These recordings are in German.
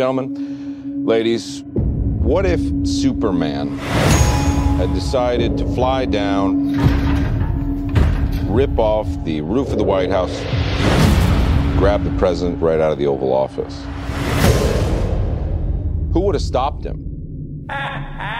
Gentlemen, ladies, what if Superman had decided to fly down, rip off the roof of the White House, grab the president right out of the Oval Office? Who would have stopped him?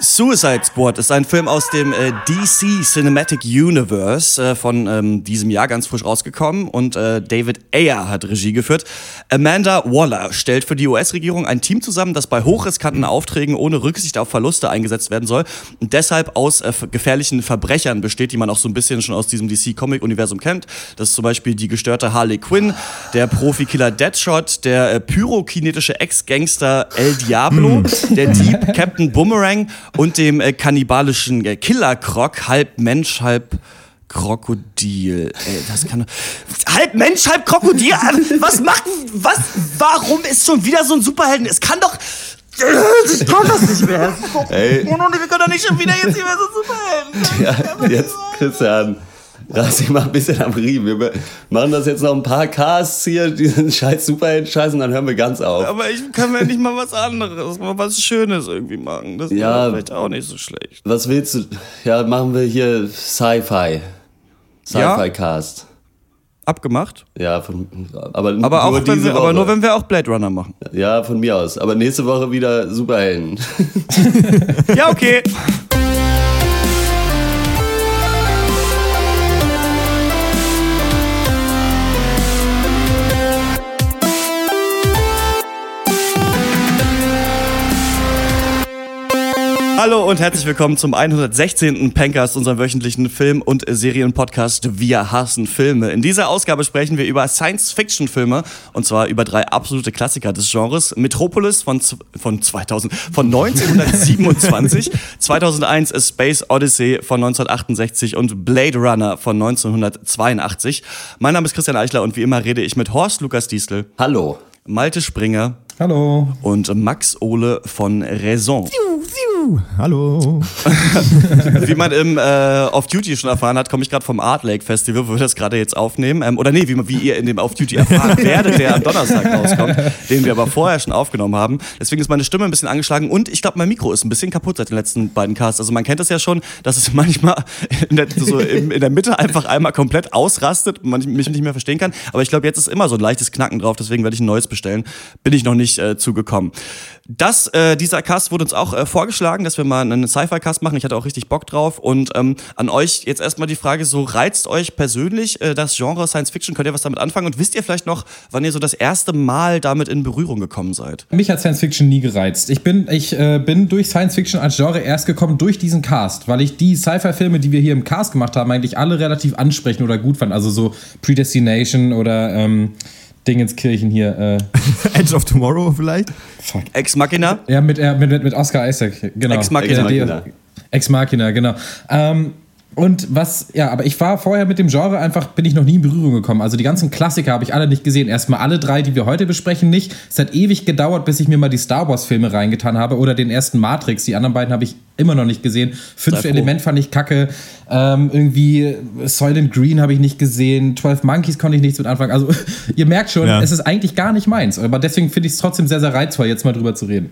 Suicide Squad ist ein Film aus dem äh, DC Cinematic Universe äh, von ähm, diesem Jahr ganz frisch rausgekommen und äh, David Ayer hat Regie geführt. Amanda Waller stellt für die US-Regierung ein Team zusammen, das bei hochriskanten Aufträgen ohne Rücksicht auf Verluste eingesetzt werden soll und deshalb aus äh, gefährlichen Verbrechern besteht, die man auch so ein bisschen schon aus diesem DC-Comic-Universum kennt. Das ist zum Beispiel die gestörte Harley Quinn, der Profikiller Deadshot, der äh, pyrokinetische Ex-Gangster El Diablo, der Dieb Captain Boomerang und dem äh, kannibalischen äh, Killer-Croc, halb Mensch, halb Krokodil. Ey, das kann halb Mensch, halb Krokodil. Was macht was? Warum ist schon wieder so ein Superhelden? Es kann doch ich kann das nicht mehr. Ey. Wir können doch nicht schon wieder jetzt hier mehr so Superhelden. Ja, jetzt, Christian. Dich mal ein bisschen am Riemen. Wir machen das jetzt noch ein paar Casts hier, diesen scheiß Superhelden-Scheiß und dann hören wir ganz auf. Aber ich kann mir nicht mal was anderes, mal was Schönes irgendwie machen. Das Ja. wäre vielleicht auch nicht so schlecht. Was willst du? Ja, machen wir hier Sci-Fi. Ja? Sci-Fi-Cast. Abgemacht. Ja, von, aber, Aber, auch nur wenn diese wir, Woche. aber nur wenn wir auch Blade Runner machen. Ja, von mir aus. Aber nächste Woche wieder Superhelden. Ja, okay. Hallo und herzlich willkommen zum 116. Pencast, unserem wöchentlichen Film- und Serienpodcast Wir hassen Filme. In dieser Ausgabe sprechen wir über Science-Fiction-Filme und zwar über drei absolute Klassiker des Genres. Metropolis von, von 2000, von 1927, 2001 A Space Odyssey von 1968 und Blade Runner von 1982. Mein Name ist Christian Eichler und wie immer rede ich mit Horst Lukas Diesel, Hallo. Malte Springer Hallo. und Max Ole von Raison. Hallo. Wie man im äh, Off-Duty schon erfahren hat, komme ich gerade vom Art Lake Festival, wo wir das gerade jetzt aufnehmen. Ähm, oder nee, wie, wie ihr in dem Off-Duty erfahren werdet, der am Donnerstag rauskommt, den wir aber vorher schon aufgenommen haben. Deswegen ist meine Stimme ein bisschen angeschlagen und ich glaube, mein Mikro ist ein bisschen kaputt seit den letzten beiden Casts. Also man kennt das ja schon, dass es manchmal in der, so im, in der Mitte einfach einmal komplett ausrastet und man mich nicht mehr verstehen kann. Aber ich glaube, jetzt ist immer so ein leichtes Knacken drauf, deswegen werde ich ein neues bestellen. Bin ich noch nicht äh, zugekommen. Das, äh, dieser Cast wurde uns auch äh, vorgeschlagen, dass wir mal einen Sci-Fi-Cast machen. Ich hatte auch richtig Bock drauf. Und ähm, an euch jetzt erstmal die Frage: So reizt euch persönlich äh, das Genre Science Fiction? Könnt ihr was damit anfangen? Und wisst ihr vielleicht noch, wann ihr so das erste Mal damit in Berührung gekommen seid? Mich hat Science Fiction nie gereizt. Ich bin, ich, äh, bin durch Science Fiction als Genre erst gekommen durch diesen Cast, weil ich die Sci-Fi-Filme, die wir hier im Cast gemacht haben, eigentlich alle relativ ansprechend oder gut fand. Also so Predestination oder ähm, Dingenskirchen hier. Äh, Edge of Tomorrow vielleicht? fuck. Ex Machina? Ja, mit, äh, mit, mit Oscar Isaac, genau. Ex Machina. Ex Machina, genau. Ähm, und was, ja, aber ich war vorher mit dem Genre einfach, bin ich noch nie in Berührung gekommen. Also die ganzen Klassiker habe ich alle nicht gesehen. Erstmal alle drei, die wir heute besprechen, nicht. Es hat ewig gedauert, bis ich mir mal die Star Wars-Filme reingetan habe oder den ersten Matrix. Die anderen beiden habe ich immer noch nicht gesehen. Fünf. Element fand ich kacke. Ähm, irgendwie Soylent Green habe ich nicht gesehen. 12 Monkeys konnte ich nichts mit anfangen. Also ihr merkt schon, Ja. es ist eigentlich gar nicht meins. Aber deswegen finde ich es trotzdem sehr, sehr reizvoll, jetzt mal drüber zu reden.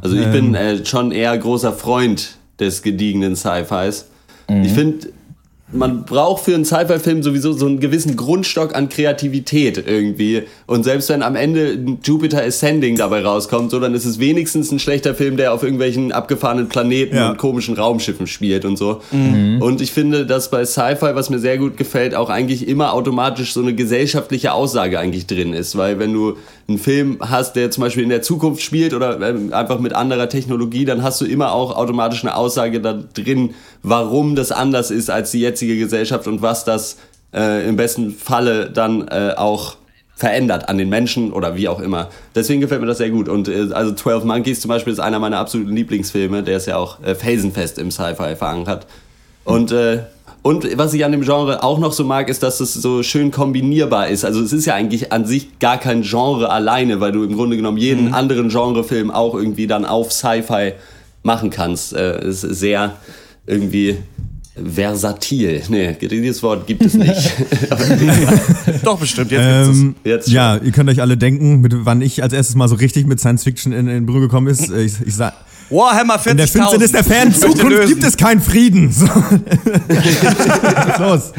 Also ich bin äh, schon eher großer Freund des gediegenen Sci-Fis. Ich finde, man braucht für einen Sci-Fi-Film sowieso so einen gewissen Grundstock an Kreativität irgendwie. Und selbst wenn am Ende Jupiter Ascending dabei rauskommt, so, dann ist es wenigstens ein schlechter Film, der auf irgendwelchen abgefahrenen Planeten Ja. und komischen Raumschiffen spielt und so. Und ich finde, dass bei Sci-Fi, was mir sehr gut gefällt, auch eigentlich immer automatisch so eine gesellschaftliche Aussage eigentlich drin ist. Weil wenn du einen Film hast, der zum Beispiel in der Zukunft spielt oder ähm, einfach mit anderer Technologie, dann hast du immer auch automatisch eine Aussage da drin, warum das anders ist als die jetzige Gesellschaft und was das äh, im besten Falle dann äh, auch verändert an den Menschen oder wie auch immer. Deswegen gefällt mir das sehr gut. Und äh, also 12 Monkeys zum Beispiel ist einer meiner absoluten Lieblingsfilme. Der ist ja auch äh, felsenfest im Sci-Fi verankert. Und, äh, und was ich an dem Genre auch noch so mag, ist, dass es so schön kombinierbar ist. Also es ist ja eigentlich an sich gar kein Genre alleine, weil du im Grunde genommen jeden anderen Genrefilm auch irgendwie dann auf Sci-Fi machen kannst. Äh, es ist sehr irgendwie Versatil. Nee, dieses Wort gibt es nicht. Doch, bestimmt. Jetzt gibt's Ähm, Jetzt ja, ihr könnt euch alle denken, mit, wann ich als erstes mal so richtig mit Science Fiction in, in Berührung gekommen ist. Ich, ich. Warhammer 40.000. in der Finsternis der möchte Zukunft gibt es keinen Frieden. So. Los?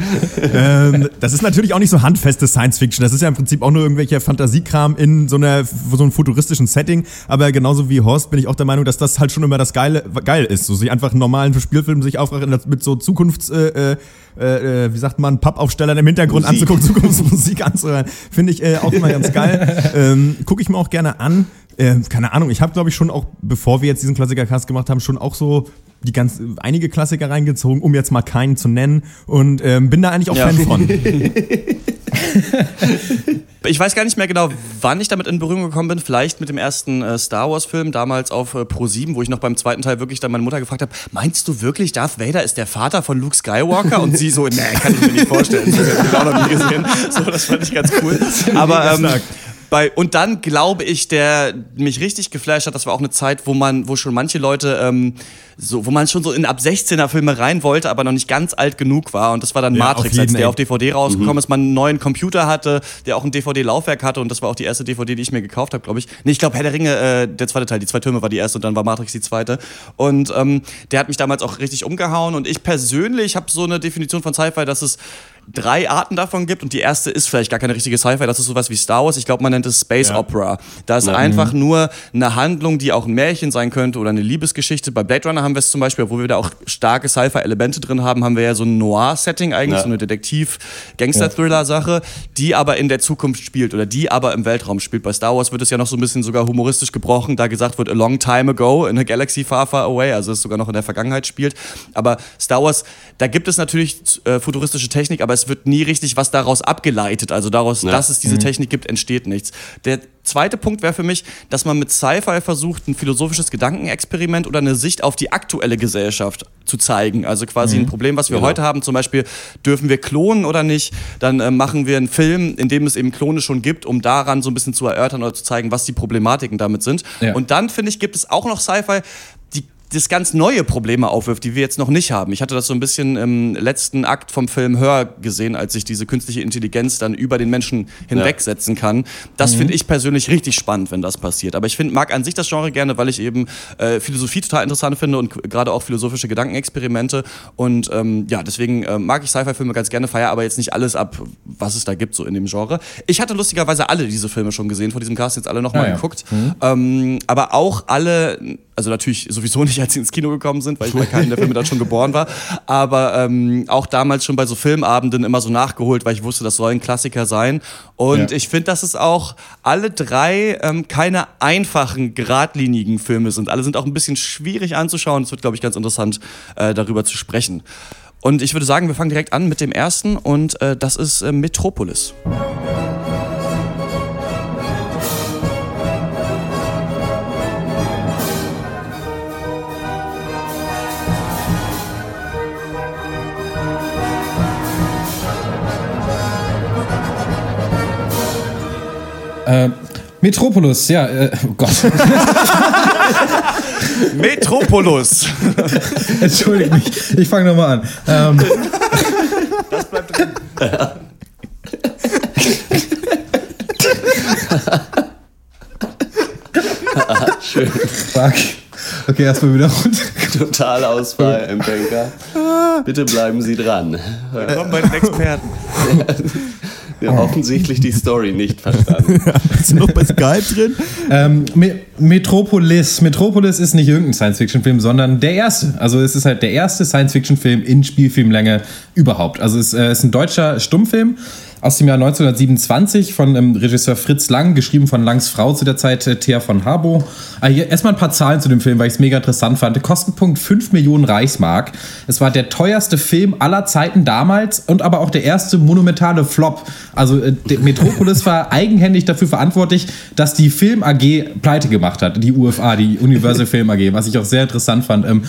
Ähm, das ist natürlich auch nicht so handfeste Science Fiction. Das ist ja im Prinzip auch nur irgendwelcher Fantasiekram in so, einer, so einem futuristischen Setting. Aber genauso wie Horst bin ich auch der Meinung, dass das halt schon immer das Geile geil ist. So sich einfach einen normalen Spielfilm sich aufmachen mit so Zukunfts äh, äh, äh, wie sagt man, Pappaufstellern im Hintergrund Musik. anzugucken, Zukunftsmusik anzuhören. Finde ich äh, auch immer ganz geil. Ähm, Gucke ich mir auch gerne an. Ähm, keine Ahnung, ich habe glaube ich schon auch, bevor wir jetzt diesen Klassiker-Cast gemacht haben, schon auch so die ganz einige Klassiker reingezogen, um jetzt mal keinen zu nennen und ähm, bin da eigentlich auch Ja. Fan von. Ich weiß gar nicht mehr genau, wann ich damit in Berührung gekommen bin. Vielleicht mit dem ersten äh, Star Wars-Film, damals auf äh, Pro7, wo ich noch beim zweiten Teil wirklich dann meine Mutter gefragt habe: Meinst du wirklich, Darth Vader ist der Vater von Luke Skywalker? Und sie so: Nee, kann ich mir nicht vorstellen. Das habe ich auch noch nie gesehen. So, das fand ich ganz cool. Aber ähm, bei, und dann glaube ich, der mich richtig geflasht hat, das war auch eine Zeit, wo man, wo schon manche Leute, ähm, so, wo man schon so in ab 16er Filme rein wollte, aber noch nicht ganz alt genug war. Und das war dann Ja, Matrix, als der auf DVD rausgekommen ist, man einen neuen Computer hatte, der auch ein DVD-Laufwerk hatte und das war auch die erste DVD, die ich mir gekauft habe, glaube ich. Nee, ich glaube Herr der Ringe, äh, der zweite Teil, die zwei Türme war die erste und dann war Matrix die zweite. Und ähm, der hat mich damals auch richtig umgehauen und ich persönlich habe so eine Definition von Sci-Fi, dass es drei Arten davon gibt und die erste ist vielleicht gar keine richtige Sci-Fi, das ist sowas wie Star Wars. Ich glaube, man nennt es Space Opera. Da ist einfach nur eine Handlung, die auch ein Märchen sein könnte oder eine Liebesgeschichte. Bei Blade Runner haben wir es zum Beispiel, obwohl wir da auch starke Sci-Fi-Elemente drin haben, haben wir ja so ein Noir-Setting eigentlich, Ja. so eine Detektiv-Gangster-Thriller-Sache, die aber in der Zukunft spielt oder die aber im Weltraum spielt. Bei Star Wars wird es ja noch so ein bisschen sogar humoristisch gebrochen, da gesagt wird, a long time ago in a galaxy far, far away, also es sogar noch in der Vergangenheit spielt. Aber Star Wars, da gibt es natürlich äh, futuristische Technik, aber es wird nie richtig was daraus abgeleitet. Also daraus, Ja. dass es diese Technik gibt, entsteht nichts. Der zweite Punkt wäre für mich, dass man mit Sci-Fi versucht, ein philosophisches Gedankenexperiment oder eine Sicht auf die aktuelle Gesellschaft zu zeigen. Also quasi ein Problem, was wir Genau. heute haben, zum Beispiel, dürfen wir klonen oder nicht? Dann äh, machen wir einen Film, in dem es eben Klone schon gibt, um daran so ein bisschen zu erörtern oder zu zeigen, was die Problematiken damit sind. Ja. Und dann, finde ich, gibt es auch noch Sci-Fi, das ganz neue Probleme aufwirft, die wir jetzt noch nicht haben. Ich hatte das so ein bisschen im letzten Akt vom Film Hör gesehen, als sich diese künstliche Intelligenz dann über den Menschen hinwegsetzen kann. Das finde ich persönlich richtig spannend, wenn das passiert. Aber ich find, mag an sich das Genre gerne, weil ich eben äh, Philosophie total interessant finde und gerade auch philosophische Gedankenexperimente. Und ähm, ja, deswegen äh, mag ich Sci-Fi-Filme ganz gerne, feier aber jetzt nicht alles ab, was es da gibt, so in dem Genre. Ich hatte lustigerweise alle diese Filme schon gesehen, vor diesem Cast jetzt alle nochmal Ah, ja. geguckt. Ähm, aber auch alle, also natürlich sowieso nicht, als sie ins Kino gekommen sind, weil ich bei keinem der Filme dann schon geboren war, aber ähm, auch damals schon bei so Filmabenden immer so nachgeholt, weil ich wusste, das soll ein Klassiker sein. Und Ja. ich finde, dass es auch alle drei ähm, keine einfachen, geradlinigen Filme sind. Alle sind auch ein bisschen schwierig anzuschauen. Es wird, glaube ich, ganz interessant, äh, darüber zu sprechen. Und ich würde sagen, wir fangen direkt an mit dem ersten und äh, das ist äh, Metropolis. Äh, Metropolis, ja, äh, oh Gott. Metropolis! Entschuldigt mich, ich fange nochmal an. Ähm, Schön. fuck. Okay, erstmal wieder runter. Totalausfall im Banker. Bitte bleiben Sie dran. Kommen bei den Experten. Wir haben offensichtlich die Story nicht verstanden. Bist du noch bei Skype drin? Ähm, Me Metropolis. Metropolis ist nicht irgendein Science-Fiction-Film, sondern der erste. Also es ist halt der erste Science-Fiction-Film in Spielfilmlänge überhaupt. Also es äh, ist ein deutscher Stummfilm aus dem Jahr 1927 von ähm, Regisseur Fritz Lang, geschrieben von Langs Frau zu der Zeit, äh, Thea von Harbo. Äh, hier erstmal ein paar Zahlen zu dem Film, weil ich es mega interessant fand. Kostenpunkt 5 Millionen Reichsmark. Es war der teuerste Film aller Zeiten damals und aber auch der erste monumentale Flop. Also äh, Metropolis war eigenhändig dafür verantwortlich, dass die Film AG pleite gemacht hat, die UFA, die Universal Film AG, was ich auch sehr interessant fand. Ähm,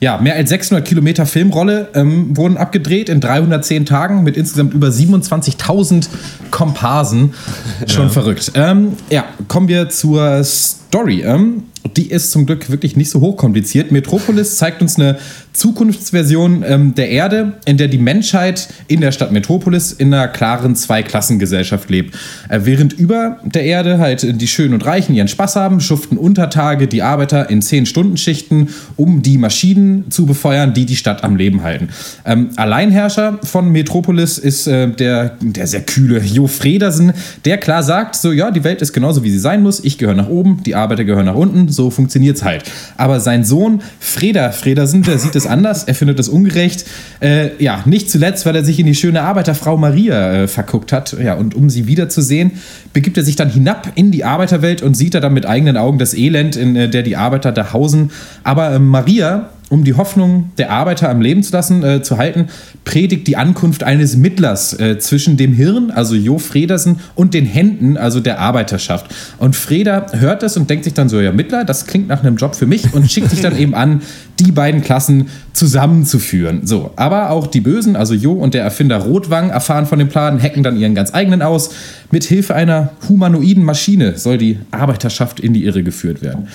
ja, mehr als 600 Kilometer Filmrolle ähm, wurden abgedreht in 310 Tagen mit insgesamt über 27.000 Komparsen. Schon verrückt. Ähm, ja, kommen wir zur Story. Ähm, die ist zum Glück wirklich nicht so hochkompliziert. Metropolis zeigt uns eine Zukunftsversion ähm, der Erde, in der die Menschheit in der Stadt Metropolis in einer klaren Zweiklassengesellschaft lebt. Äh, während über der Erde halt die Schönen und Reichen ihren Spaß haben, schuften Untertage die Arbeiter in 10-Stunden-Schichten, um die Maschinen zu befeuern, die die Stadt am Leben halten. Ähm, Alleinherrscher von Metropolis ist äh, der, der sehr kühle Jo Fredersen, der klar sagt, so ja, die Welt ist genauso, wie sie sein muss. Ich gehöre nach oben, die Arbeiter gehören nach unten, so funktioniert es halt. Aber sein Sohn Freda Fredersen, der sieht es anders, er findet es ungerecht. Äh, ja, nicht zuletzt, weil er sich in die schöne Arbeiterfrau Maria äh, verguckt hat. Ja, und um sie wiederzusehen, begibt er sich dann hinab in die Arbeiterwelt und sieht er dann mit eigenen Augen das Elend, in äh, der die Arbeiter da hausen. Aber äh, Maria um die Hoffnung der Arbeiter am Leben zu lassen, äh, zu halten, predigt die Ankunft eines Mittlers äh, zwischen dem Hirn, also Jo Fredersen, und den Händen, also der Arbeiterschaft. Und Freda hört das und denkt sich dann so, ja, Mittler, das klingt nach einem Job für mich und schickt sich dann eben an, die beiden Klassen zusammenzuführen. So, aber auch die Bösen, also Jo und der Erfinder Rotwang, erfahren von dem Plan, hacken dann ihren ganz eigenen aus. Mit Hilfe einer humanoiden Maschine soll die Arbeiterschaft in die Irre geführt werden.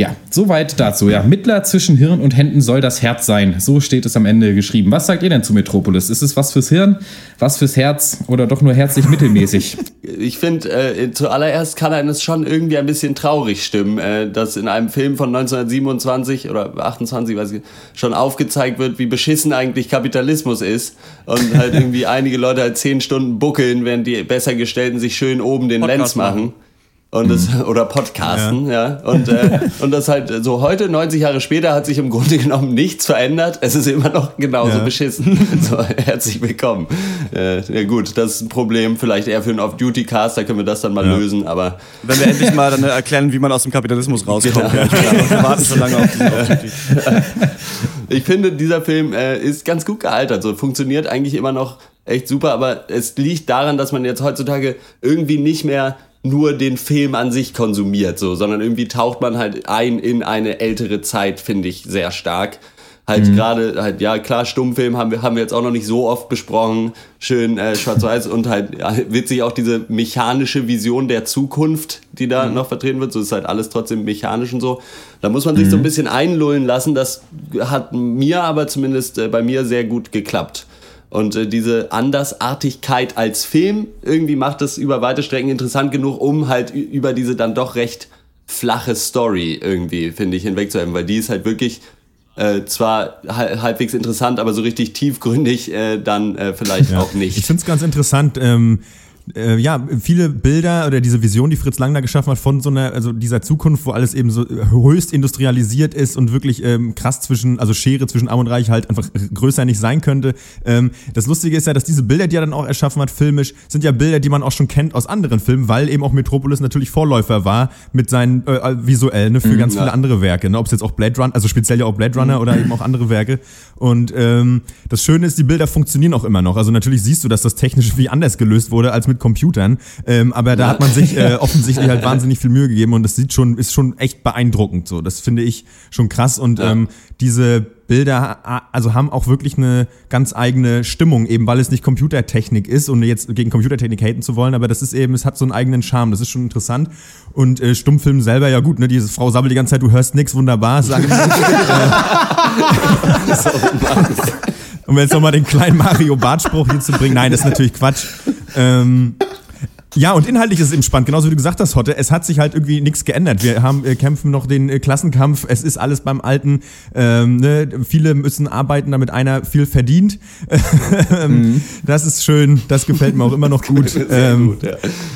Ja, soweit dazu. Ja, Mittler zwischen Hirn und Händen soll das Herz sein. So steht es am Ende geschrieben. Was sagt ihr denn zu Metropolis? Ist es was fürs Hirn, was fürs Herz oder doch nur herzlich mittelmäßig? Ich finde, äh, zuallererst kann einen es schon irgendwie ein bisschen traurig stimmen, äh, dass in einem Film von 1927 oder 28, weiß ich, schon aufgezeigt wird, wie beschissen eigentlich Kapitalismus ist und halt irgendwie einige Leute halt zehn Stunden buckeln, während die Bessergestellten sich schön oben den Podcast Lenz machen. machen. Und das, oder Podcasten, ja. Und, äh, und das halt so heute, 90 Jahre später, hat sich im Grunde genommen nichts verändert. Es ist immer noch genauso Ja. beschissen. So, herzlich willkommen. Äh, ja gut, das ist ein Problem, vielleicht eher für einen Off-Duty-Cast, da können wir das dann mal Ja. lösen, aber Wenn wir endlich mal dann erklären, wie man aus dem Kapitalismus rauskommt. Genau. Ja, wir warten schon lange auf diesen ich finde, dieser Film äh, ist ganz gut gealtert. So funktioniert eigentlich immer noch echt super, aber es liegt daran, dass man jetzt heutzutage irgendwie nicht mehr nur den Film an sich konsumiert, so, sondern irgendwie taucht man halt ein in eine ältere Zeit, finde ich sehr stark. Halt gerade, halt, ja klar, Stummfilm haben wir, haben wir jetzt auch noch nicht so oft besprochen, schön äh, schwarz-weiß und halt ja, witzig auch diese mechanische Vision der Zukunft, die da noch vertreten wird, so ist halt alles trotzdem mechanisch und so. Da muss man sich so ein bisschen einlullen lassen, das hat mir aber zumindest äh, bei mir sehr gut geklappt. Und äh, diese Andersartigkeit als Film irgendwie macht es über weite Strecken interessant genug, um halt über diese dann doch recht flache Story irgendwie, finde ich, hinwegzuhelfen, weil die ist halt wirklich äh, zwar hal- halbwegs interessant, aber so richtig tiefgründig äh, dann äh, vielleicht Ja. auch nicht. Ich finde es ganz interessant. Ähm, äh, ja, viele Bilder oder diese Vision, die Fritz Lang da geschaffen hat von so einer, also dieser Zukunft, wo alles eben so höchst industrialisiert ist und wirklich ähm, krass zwischen, also Schere zwischen Arm und Reich halt einfach größer nicht sein könnte. Ähm, das Lustige ist ja, dass diese Bilder, die er dann auch erschaffen hat, filmisch, sind ja Bilder, die man auch schon kennt aus anderen Filmen, weil eben auch Metropolis natürlich Vorläufer war mit seinen äh, visuellen ne, für ganz ja. viele andere Werke. Ne? Ob es jetzt auch Blade Runner, also speziell ja auch Blade Runner oder eben auch andere Werke. Und ähm, das Schöne ist, die Bilder funktionieren auch immer noch. Also natürlich siehst du, dass das technisch wie anders gelöst wurde als mit Computern. Ähm, aber da hat man sich äh, offensichtlich halt wahnsinnig viel Mühe gegeben und das sieht schon, ist schon echt beeindruckend. So, das finde ich schon krass. Und ähm, diese Bilder also haben auch wirklich eine ganz eigene Stimmung, eben weil es nicht Computertechnik ist und jetzt gegen Computertechnik haten zu wollen, aber das ist eben, es hat so einen eigenen Charme, das ist schon interessant. Und äh, Stummfilm selber, ja gut, ne, diese Frau sabbelt die ganze Zeit, du hörst nix, wunderbar, sagen Um jetzt nochmal den kleinen Mario Bart-Spruch hier zu bringen. Nein, das ist natürlich Quatsch. Ähm, ja, und inhaltlich ist es eben spannend, genauso wie du gesagt hast, Hotte. Es hat sich halt irgendwie nichts geändert. Wir haben äh, kämpfen noch den äh, Klassenkampf. Es ist alles beim Alten. Ähm, ne? Viele müssen arbeiten, damit einer viel verdient. Ähm, Das ist schön. Das gefällt mir auch immer noch gut. Sehr ähm, gut, ja.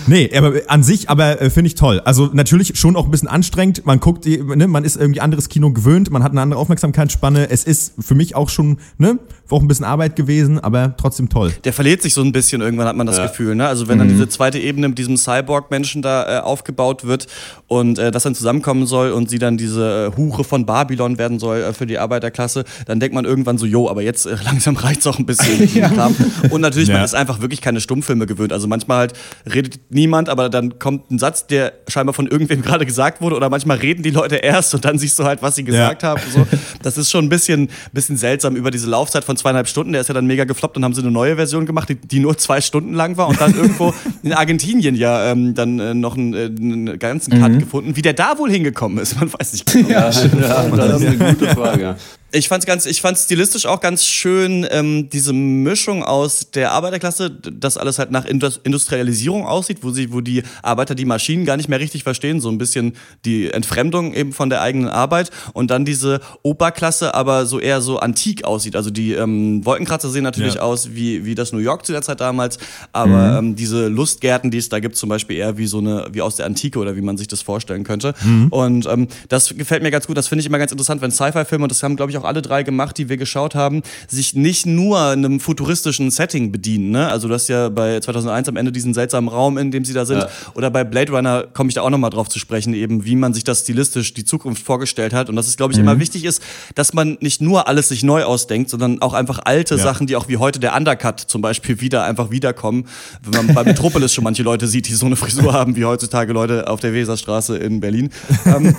Nee, aber an sich aber äh, finde ich toll. Also natürlich schon auch ein bisschen anstrengend. Man guckt, die- ne, man ist irgendwie anderes Kino gewöhnt, man hat eine andere Aufmerksamkeitsspanne. Es ist für mich auch schon, ne, auch ein bisschen Arbeit gewesen, aber trotzdem toll. Der verliert sich so ein bisschen, irgendwann hat man das Gefühl. Ne? Also wenn dann diese zweite Ebene mit diesem Cyborg-Menschen da äh, aufgebaut wird und äh, das dann zusammenkommen soll und sie dann diese äh, Hure von Babylon werden soll äh, für die Arbeiterklasse, dann denkt man irgendwann so, jo, aber jetzt äh, langsam reicht's auch ein bisschen. Kram. Und natürlich, man Ja. ist einfach wirklich keine Stummfilme gewöhnt. Also manchmal halt redet niemand, aber dann kommt ein Satz, der scheinbar von irgendwem gerade gesagt wurde oder manchmal reden die Leute erst und dann siehst du halt, was sie gesagt haben. So. Das ist schon ein bisschen, bisschen seltsam über diese Laufzeit von zweieinhalb Stunden, der ist ja dann mega gefloppt, dann haben sie eine neue Version gemacht, die, die nur zwei Stunden lang war und dann irgendwo in Argentinien ja ähm, dann äh, noch einen, äh, einen ganzen Cut mhm. gefunden. Wie der da wohl hingekommen ist, man weiß nicht genau. Ja, ja das ist eine gute Frage ich fand's ganz, ich fand's stilistisch auch ganz schön, ähm, diese Mischung aus der Arbeiterklasse, dass alles halt nach Industrialisierung aussieht, wo sie, wo die Arbeiter die Maschinen gar nicht mehr richtig verstehen, so ein bisschen die Entfremdung eben von der eigenen Arbeit und dann diese Oberklasse, aber so eher so antik aussieht. Also die ähm, Wolkenkratzer sehen natürlich ja. aus wie, wie das New York zu der Zeit damals, aber mhm. ähm, diese Lustgärten, die es da gibt, zum Beispiel eher wie so eine, wie aus der Antike oder wie man sich das vorstellen könnte. Mhm. Und ähm, das gefällt mir ganz gut. Das finde ich immer ganz interessant, wenn Sci-Fi-Filme, und das haben, glaube ich, auch alle drei gemacht, die wir geschaut haben, sich nicht nur einem futuristischen Setting bedienen. Ne? Also du hast ja bei 2001 am Ende diesen seltsamen Raum, in dem sie da sind. Ja. Oder bei Blade Runner komme ich da auch nochmal drauf zu sprechen, eben wie man sich das stilistisch die Zukunft vorgestellt hat. Und dass es, glaube ich, mhm. immer wichtig ist, dass man nicht nur alles sich neu ausdenkt, sondern auch einfach alte ja. Sachen, die auch wie heute der Undercut zum Beispiel wieder einfach wiederkommen. Wenn man bei Metropolis schon manche Leute sieht, die so eine Frisur haben wie heutzutage Leute auf der Weserstraße in Berlin. ähm,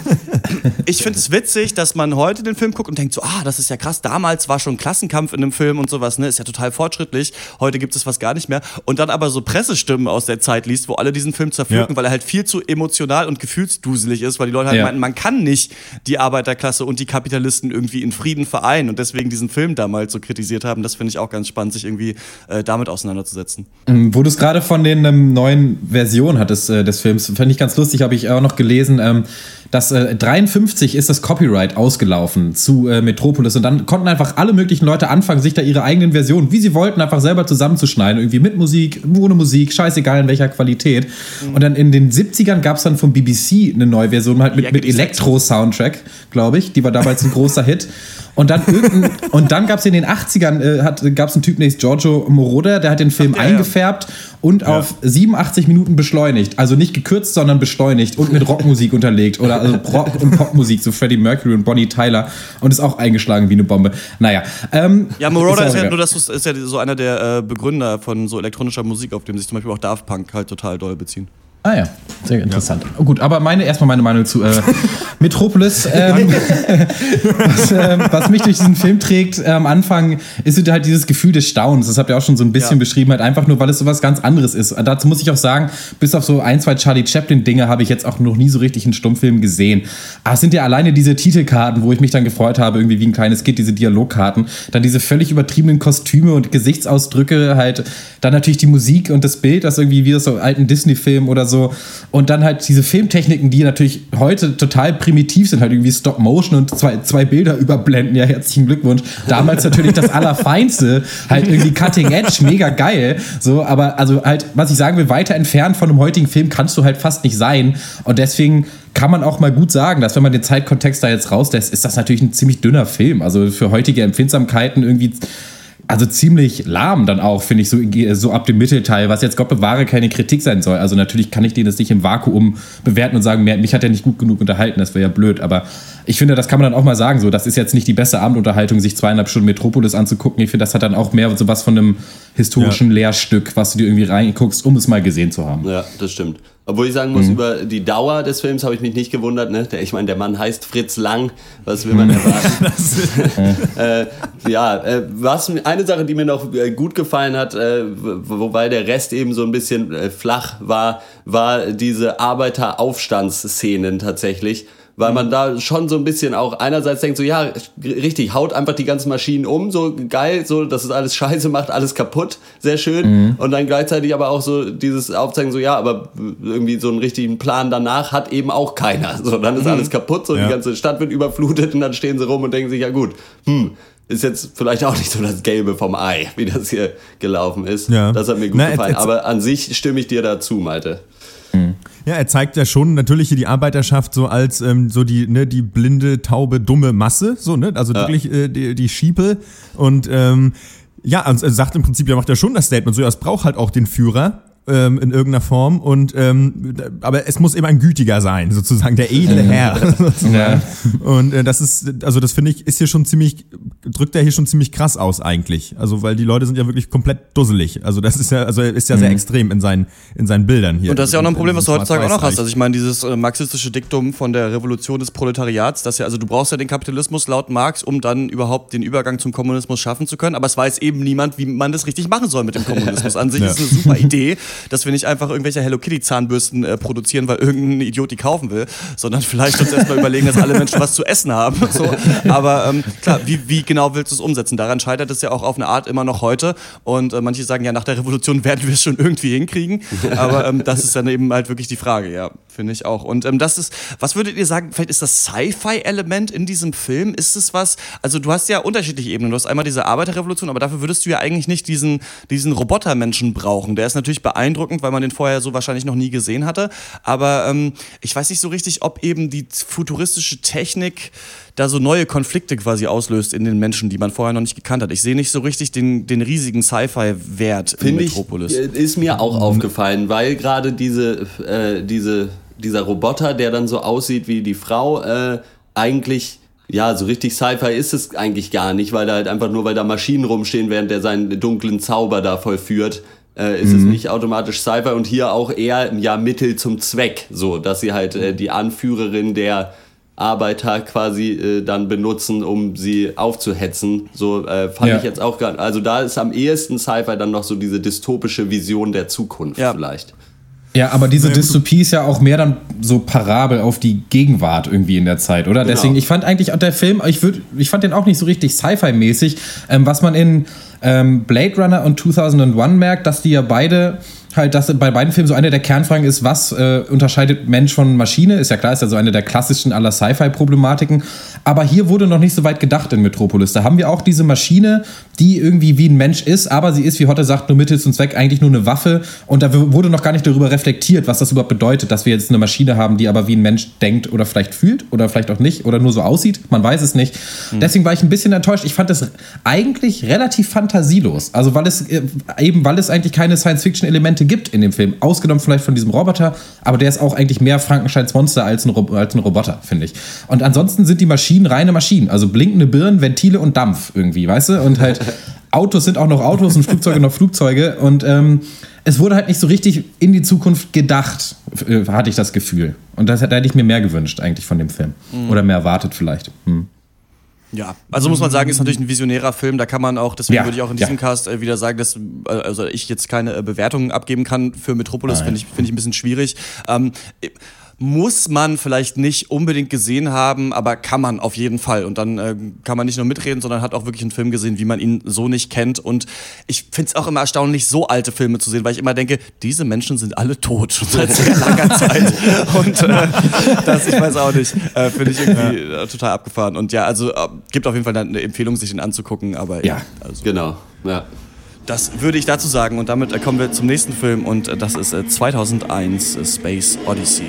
ich finde es witzig, dass man heute den Film guckt und denkt so, ah, das ist ja krass, damals war schon Klassenkampf in dem Film und sowas, ne? Ist ja total fortschrittlich. Heute gibt es was gar nicht mehr. Und dann aber so Pressestimmen aus der Zeit liest, wo alle diesen Film zerpflücken, ja. weil er halt viel zu emotional und gefühlsduselig ist, weil die Leute halt ja. meinten, man kann nicht die Arbeiterklasse und die Kapitalisten irgendwie in Frieden vereinen und deswegen diesen Film damals so kritisiert haben. Das finde ich auch ganz spannend, sich irgendwie äh, damit auseinanderzusetzen. Ähm, wo du es gerade von den ähm, neuen Versionen hattest äh, des Films, fand ich ganz lustig, habe ich auch noch gelesen. Ähm, dass äh, 53 ist das Copyright ausgelaufen zu äh, Metropolis und dann konnten einfach alle möglichen Leute anfangen, sich da ihre eigenen Versionen, wie sie wollten, einfach selber zusammenzuschneiden. Irgendwie mit Musik, ohne Musik, scheißegal in welcher Qualität. Mhm. Und dann in den 70ern gab es dann vom BBC eine neue Version, halt mit, ja, mit Elektro-Soundtrack, glaube ich. Die war damals ein großer Hit. Und dann, und dann gab es in den 80ern äh, gab es einen Typ namens Giorgio Moroder, der hat den Film Ach, ja, eingefärbt ja. und ja. auf 87 Minuten beschleunigt. Also nicht gekürzt, sondern beschleunigt und mit Rockmusik unterlegt. Oder also Rock- und Popmusik, so Freddie Mercury und Bonnie Tyler. Und ist auch eingeschlagen wie eine Bombe. Naja. Ähm, ja, Moroder ist, ist, ja nur das ist ja so einer der äh, Begründer von so elektronischer Musik, auf dem sich zum Beispiel auch Daft Punk halt total doll beziehen. Ah ja, sehr interessant. Ja. Oh, gut, aber meine erstmal meine Meinung zu äh, Metropolis. Ähm, was, äh, was, mich durch diesen Film trägt, äh, am Anfang ist halt dieses Gefühl des Staunens. Das habt ihr auch schon so ein bisschen ja. beschrieben, halt einfach nur, weil es so was ganz anderes ist. Dazu muss ich auch sagen, bis auf so ein, zwei Charlie Chaplin-Dinge habe ich jetzt auch noch nie so richtig einen Stummfilm gesehen. Aber es sind ja alleine diese Titelkarten, wo ich mich dann gefreut habe, irgendwie wie ein kleines Kind, diese Dialogkarten. Dann diese völlig übertriebenen Kostüme und Gesichtsausdrücke, halt dann natürlich die Musik und das Bild, das irgendwie wie aus so alten Disney-Filmen oder so. Und dann halt diese Filmtechniken, die natürlich heute total primitiv sind, halt irgendwie Stop Motion und zwei, zwei Bilder überblenden. Ja, herzlichen Glückwunsch. Damals natürlich das Allerfeinste, halt irgendwie Cutting Edge, mega geil. So, aber also halt, was ich sagen will, weiter entfernt von einem heutigen Film kannst du halt fast nicht sein. Und deswegen kann man auch mal gut sagen, dass wenn man den Zeitkontext da jetzt rauslässt, ist das natürlich ein ziemlich dünner Film. Also für heutige Empfindsamkeiten irgendwie also ziemlich lahm dann auch, finde ich, so, so ab dem Mittelteil, was jetzt Gott bewahre keine Kritik sein soll. Also natürlich kann ich den jetzt nicht im Vakuum bewerten und sagen, mich hat er nicht gut genug unterhalten, das wäre ja blöd, aber ich finde, das kann man dann auch mal sagen, so, das ist jetzt nicht die beste Abendunterhaltung, sich zweieinhalb Stunden Metropolis anzugucken. Ich finde, das hat dann auch mehr so was von einem historischen ja. Lehrstück, was du dir irgendwie reinguckst, um es mal gesehen zu haben. Ja, das stimmt. Obwohl ich sagen muss, mhm. über die Dauer des Films habe ich mich nicht gewundert. Ne? Der, ich meine, der Mann heißt Fritz Lang. Was will man mhm. erwarten? äh, ja, äh, was, eine Sache, die mir noch äh, gut gefallen hat, äh, wobei der Rest eben so ein bisschen äh, flach war, war diese Arbeiteraufstandsszenen tatsächlich weil man da schon so ein bisschen auch einerseits denkt so, ja, richtig, haut einfach die ganzen Maschinen um, so geil, so, dass es alles scheiße macht, alles kaputt, sehr schön. Mhm. Und dann gleichzeitig aber auch so dieses Aufzeigen, so, ja, aber irgendwie so einen richtigen Plan danach hat eben auch keiner. So, dann ist mhm. alles kaputt, so, ja. die ganze Stadt wird überflutet und dann stehen sie rum und denken sich, ja gut, hm, ist jetzt vielleicht auch nicht so das Gelbe vom Ei, wie das hier gelaufen ist. Ja. Das hat mir gut Na, gefallen. Aber an sich stimme ich dir dazu, Malte. Mhm. Ja, er zeigt ja schon natürlich hier die Arbeiterschaft so als ähm, so die, ne, die blinde, taube, dumme Masse, so, ne? Also ja. wirklich äh, die, die Schiepe. Und ähm, ja, also er sagt im Prinzip, er macht ja schon das Statement, so ja, es braucht halt auch den Führer, ähm, in irgendeiner Form. Und ähm, aber es muss eben ein gütiger sein, sozusagen der edle Herr. Ja. Und äh, das ist, also das finde ich, ist hier schon ziemlich, drückt er hier schon ziemlich krass aus eigentlich. Also weil die Leute sind ja wirklich komplett dusselig. Also das ist ja, also er ist ja sehr extrem in seinen in seinen Bildern hier. Und das ist ja auch noch ein In Problem, was du heutzutage auch noch hast. Also ich meine, dieses äh, marxistische Diktum von der Revolution des Proletariats, dass ja, also du brauchst ja den Kapitalismus laut Marx, um dann überhaupt den Übergang zum Kommunismus schaffen zu können. Aber es weiß eben niemand, wie man das richtig machen soll mit dem Kommunismus. An sich Ja. ist eine super Idee, dass wir nicht einfach irgendwelche Hello Kitty Zahnbürsten äh, produzieren, weil irgendein Idiot die kaufen will, sondern vielleicht uns erstmal überlegen, dass alle Menschen was zu essen haben. So. Aber ähm, klar, wie, wie genau willst du es umsetzen? Daran scheitert es ja auch auf eine Art immer noch heute. Und äh, manche sagen ja, nach der Revolution werden wir es schon irgendwie hinkriegen. Aber ähm, das ist dann eben halt wirklich die Frage, ja, finde ich auch. Und ähm, das ist, was würdet ihr sagen, vielleicht ist das Sci-Fi-Element in diesem Film? Ist es was, also du hast ja unterschiedliche Ebenen. Du hast einmal diese Arbeiterrevolution, aber dafür würdest du ja eigentlich nicht diesen, diesen Robotermenschen brauchen. Der ist natürlich beeindruckend, weil man den vorher so wahrscheinlich noch nie gesehen hatte. Aber ähm, ich weiß nicht so richtig, ob eben die futuristische Technik da so neue Konflikte quasi auslöst in den Menschen, die man vorher noch nicht gekannt hat. Ich sehe nicht so richtig den, den riesigen Sci-Fi-Wert in Finde ich, Metropolis. äh, ist mir auch aufgefallen, weil gerade diese, äh, diese, dieser Roboter, der dann so aussieht wie die Frau, äh, eigentlich, ja, so richtig Sci-Fi ist es eigentlich gar nicht, weil da halt einfach nur, weil da Maschinen rumstehen, während der seinen dunklen Zauber da vollführt, äh, ist es nicht automatisch Sci-Fi und hier auch eher, ja, Mittel zum Zweck, so, dass sie halt äh, die Anführerin der Arbeiter quasi äh, dann benutzen, um sie aufzuhetzen. So äh, fand Ja. ich jetzt auch gar Also da ist am ehesten Sci-Fi dann noch so diese dystopische Vision der Zukunft Ja. vielleicht. Ja, aber diese Dystopie ist ja auch mehr dann so parabel auf die Gegenwart irgendwie in der Zeit, oder? Deswegen, ich fand eigentlich auch der Film, ich, würd, ich fand den auch nicht so richtig Sci-Fi-mäßig. Ähm, was man in ähm, Blade Runner und 2001 merkt, dass die ja beide halt, dass bei beiden Filmen so eine der Kernfragen ist, was äh, unterscheidet Mensch von Maschine? Ist ja klar, ist ja so eine der klassischen aller Sci-Fi-Problematiken. Aber hier wurde noch nicht so weit gedacht in Metropolis. Da haben wir auch diese Maschine, die irgendwie wie ein Mensch ist, aber sie ist, wie Hotte sagt, nur Mittel zum Zweck eigentlich nur eine Waffe. Und da wurde noch gar nicht darüber reflektiert, was das überhaupt bedeutet, dass wir jetzt eine Maschine haben, die aber wie ein Mensch denkt oder vielleicht fühlt oder vielleicht auch nicht oder nur so aussieht. Man weiß es nicht. Deswegen war ich ein bisschen enttäuscht. Ich fand das eigentlich relativ fantasielos. Also weil es äh, eben, weil es eigentlich keine Science-Fiction-Elemente gibt in dem Film. Ausgenommen vielleicht von diesem Roboter, aber der ist auch eigentlich mehr Frankensteins Monster als ein, Rob als ein Roboter, finde ich. Und ansonsten sind die Maschinen reine Maschinen. Also blinkende Birnen, Ventile und Dampf irgendwie, weißt du? Und halt Autos sind auch noch Autos und Flugzeuge noch Flugzeuge. Und ähm, es wurde halt nicht so richtig in die Zukunft gedacht, äh, hatte ich das Gefühl. Und das hätte ich mir mehr gewünscht eigentlich von dem Film. Oder mehr erwartet vielleicht. Hm. Ja, also muss man sagen, ist natürlich ein visionärer Film. Da kann man auch, deswegen Ja, würde ich auch in ja. diesem Cast äh, wieder sagen, dass äh, also ich jetzt keine Bewertungen abgeben kann für Metropolis, finde ich, finde ich ein bisschen schwierig. Ähm, äh, muss man vielleicht nicht unbedingt gesehen haben, aber kann man auf jeden Fall. Und dann äh, kann man nicht nur mitreden, sondern hat auch wirklich einen Film gesehen, wie man ihn so nicht kennt. Und ich finde es auch immer erstaunlich, so alte Filme zu sehen, weil ich immer denke, diese Menschen sind alle tot, schon seit sehr langer Zeit. Und äh, das, ich weiß auch nicht, äh, finde ich irgendwie äh, total abgefahren. Und ja, also äh, gibt auf jeden Fall eine Empfehlung, sich den anzugucken. Aber Ja. also, Genau, ja. das würde ich dazu sagen. Und damit äh, kommen wir zum nächsten Film und das ist äh, 2001 äh, Space Odyssey.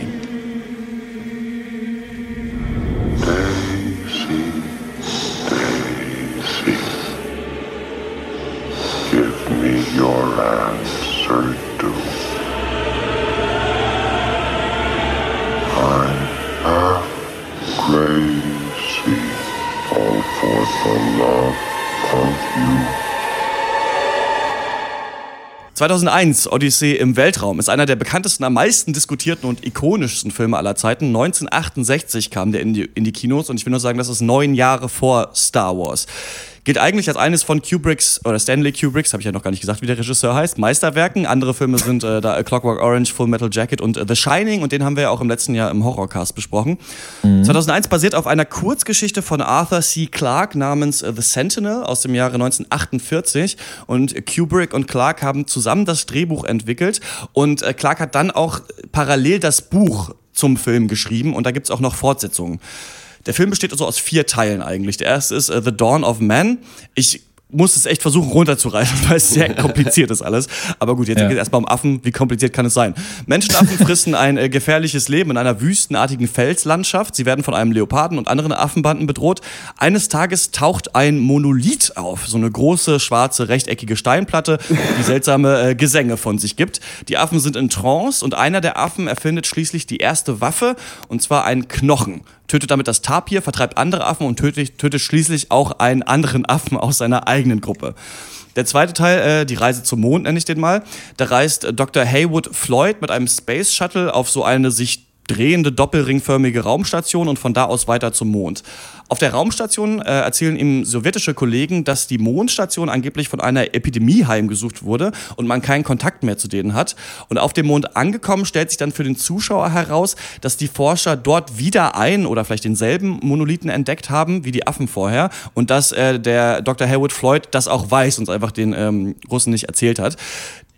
2001, Odyssee im Weltraum, ist einer der bekanntesten, am meisten diskutierten und ikonischsten Filme aller Zeiten. 1968 kam der in die, in die Kinos und ich will nur sagen, das ist neun Jahre vor Star Wars. Gilt eigentlich als eines von Kubricks, oder Stanley Kubricks, habe ich ja noch gar nicht gesagt, wie der Regisseur heißt, Meisterwerken. Andere Filme sind äh, da A Clockwork Orange, Full Metal Jacket und äh, The Shining und den haben wir ja auch im letzten Jahr im Horrorcast besprochen. 2001 basiert auf einer Kurzgeschichte von Arthur C. Clarke namens äh, The Sentinel aus dem Jahre 1948 und Kubrick und Clarke haben zusammen das Drehbuch entwickelt und äh, Clarke hat dann auch parallel das Buch zum Film geschrieben und da gibt's auch noch Fortsetzungen. Der Film besteht also aus vier Teilen eigentlich. Der erste ist äh, The Dawn of Man. Ich muss es echt versuchen runterzureißen, weil es sehr kompliziert ist alles. Aber gut, jetzt Ja. geht es erstmal um Affen. Wie kompliziert kann es sein? Menschenaffen frissen ein äh, gefährliches Leben in einer wüstenartigen Felslandschaft. Sie werden von einem Leoparden und anderen Affenbanden bedroht. Eines Tages taucht ein Monolith auf, so eine große, schwarze, rechteckige Steinplatte, die seltsame äh, Gesänge von sich gibt. Die Affen sind in Trance und einer der Affen erfindet schließlich die erste Waffe, und zwar einen Knochen tötet damit das Tapir, vertreibt andere Affen und tötet, tötet schließlich auch einen anderen Affen aus seiner eigenen Gruppe. Der zweite Teil, äh, die Reise zum Mond nenne ich den mal, da reist äh, Dr. Haywood Floyd mit einem Space Shuttle auf so eine sich drehende doppelringförmige Raumstation und von da aus weiter zum Mond. Auf der Raumstation äh, erzählen ihm sowjetische Kollegen, dass die Mondstation angeblich von einer Epidemie heimgesucht wurde und man keinen Kontakt mehr zu denen hat. Und auf dem Mond angekommen stellt sich dann für den Zuschauer heraus, dass die Forscher dort wieder einen oder vielleicht denselben Monolithen entdeckt haben wie die Affen vorher und dass äh, der Dr. Haywood Floyd das auch weiß und einfach den ähm, Russen nicht erzählt hat.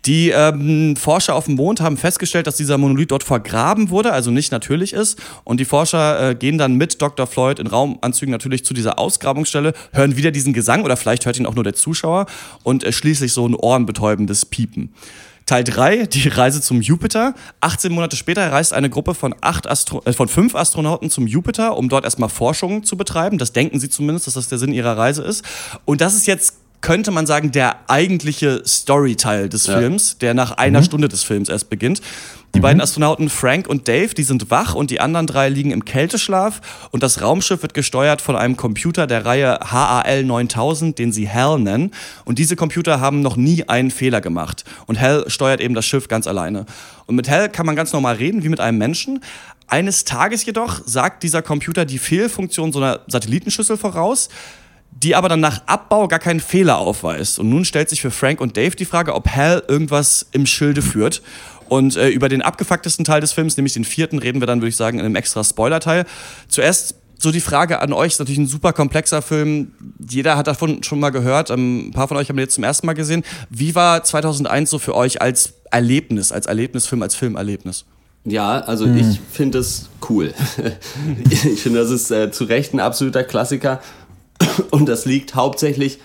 Die ähm, Forscher auf dem Mond haben festgestellt, dass dieser Monolith dort vergraben wurde, also nicht natürlich ist. Und die Forscher äh, gehen dann mit Dr. Floyd in Raumanzügen natürlich zu dieser Ausgrabungsstelle, hören wieder diesen Gesang oder vielleicht hört ihn auch nur der Zuschauer und äh, schließlich so ein ohrenbetäubendes Piepen. Teil 3, die Reise zum Jupiter. 18 Monate später reist eine Gruppe von, acht Astro äh, von fünf Astronauten zum Jupiter, um dort erstmal Forschung zu betreiben. Das denken sie zumindest, dass das der Sinn ihrer Reise ist. Und das ist jetzt könnte man sagen, der eigentliche Storyteil des Films, der nach einer Stunde des Films erst beginnt. Die beiden Astronauten Frank und Dave, die sind wach und die anderen drei liegen im Kälteschlaf und das Raumschiff wird gesteuert von einem Computer der Reihe HAL 9000, den sie HAL nennen. Und diese Computer haben noch nie einen Fehler gemacht. Und HAL steuert eben das Schiff ganz alleine. Und mit HAL kann man ganz normal reden, wie mit einem Menschen. Eines Tages jedoch sagt dieser Computer die Fehlfunktion so einer Satellitenschüssel voraus die aber dann nach Abbau gar keinen Fehler aufweist. Und nun stellt sich für Frank und Dave die Frage, ob Hal irgendwas im Schilde führt. Und äh, über den abgefucktesten Teil des Films, nämlich den vierten, reden wir dann, würde ich sagen, in einem extra Spoiler-Teil. Zuerst so die Frage an euch, ist natürlich ein super komplexer Film. Jeder hat davon schon mal gehört. Ähm, ein paar von euch haben ihn jetzt zum ersten Mal gesehen. Wie war 2001 so für euch als Erlebnis, als Erlebnisfilm, als Filmerlebnis? Ja, also ich finde es cool. ich finde, das ist äh, zu Recht ein absoluter Klassiker. Und das liegt hauptsächlich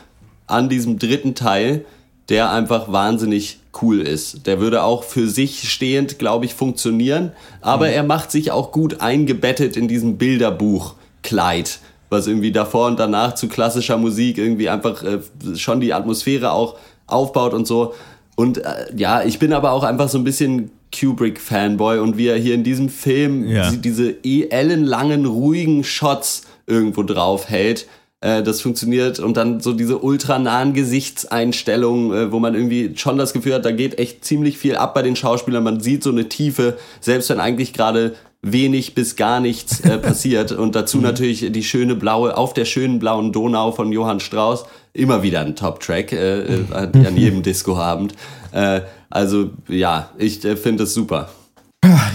an diesem dritten Teil, der einfach wahnsinnig cool ist. Der würde auch für sich stehend, glaube ich, funktionieren. Aber er macht sich auch gut eingebettet in diesem Bilderbuch-Kleid, was irgendwie davor und danach zu klassischer Musik irgendwie einfach äh, schon die Atmosphäre auch aufbaut und so. Und äh, ja, ich bin aber auch einfach so ein bisschen Kubrick-Fanboy und wie er hier in diesem Film Ja. die- diese eh ellenlangen, ruhigen Shots irgendwo drauf hält. Äh, das funktioniert und dann so diese ultranahen Gesichtseinstellungen, äh, wo man irgendwie schon das Gefühl hat, da geht echt ziemlich viel ab bei den Schauspielern. Man sieht so eine Tiefe, selbst wenn eigentlich gerade wenig bis gar nichts äh, passiert. Und dazu natürlich die schöne blaue, auf der schönen blauen Donau von Johann Strauss. Immer wieder ein Top-Track äh, äh, an jedem Discoabend. Äh, also ja, ich äh, finde es super.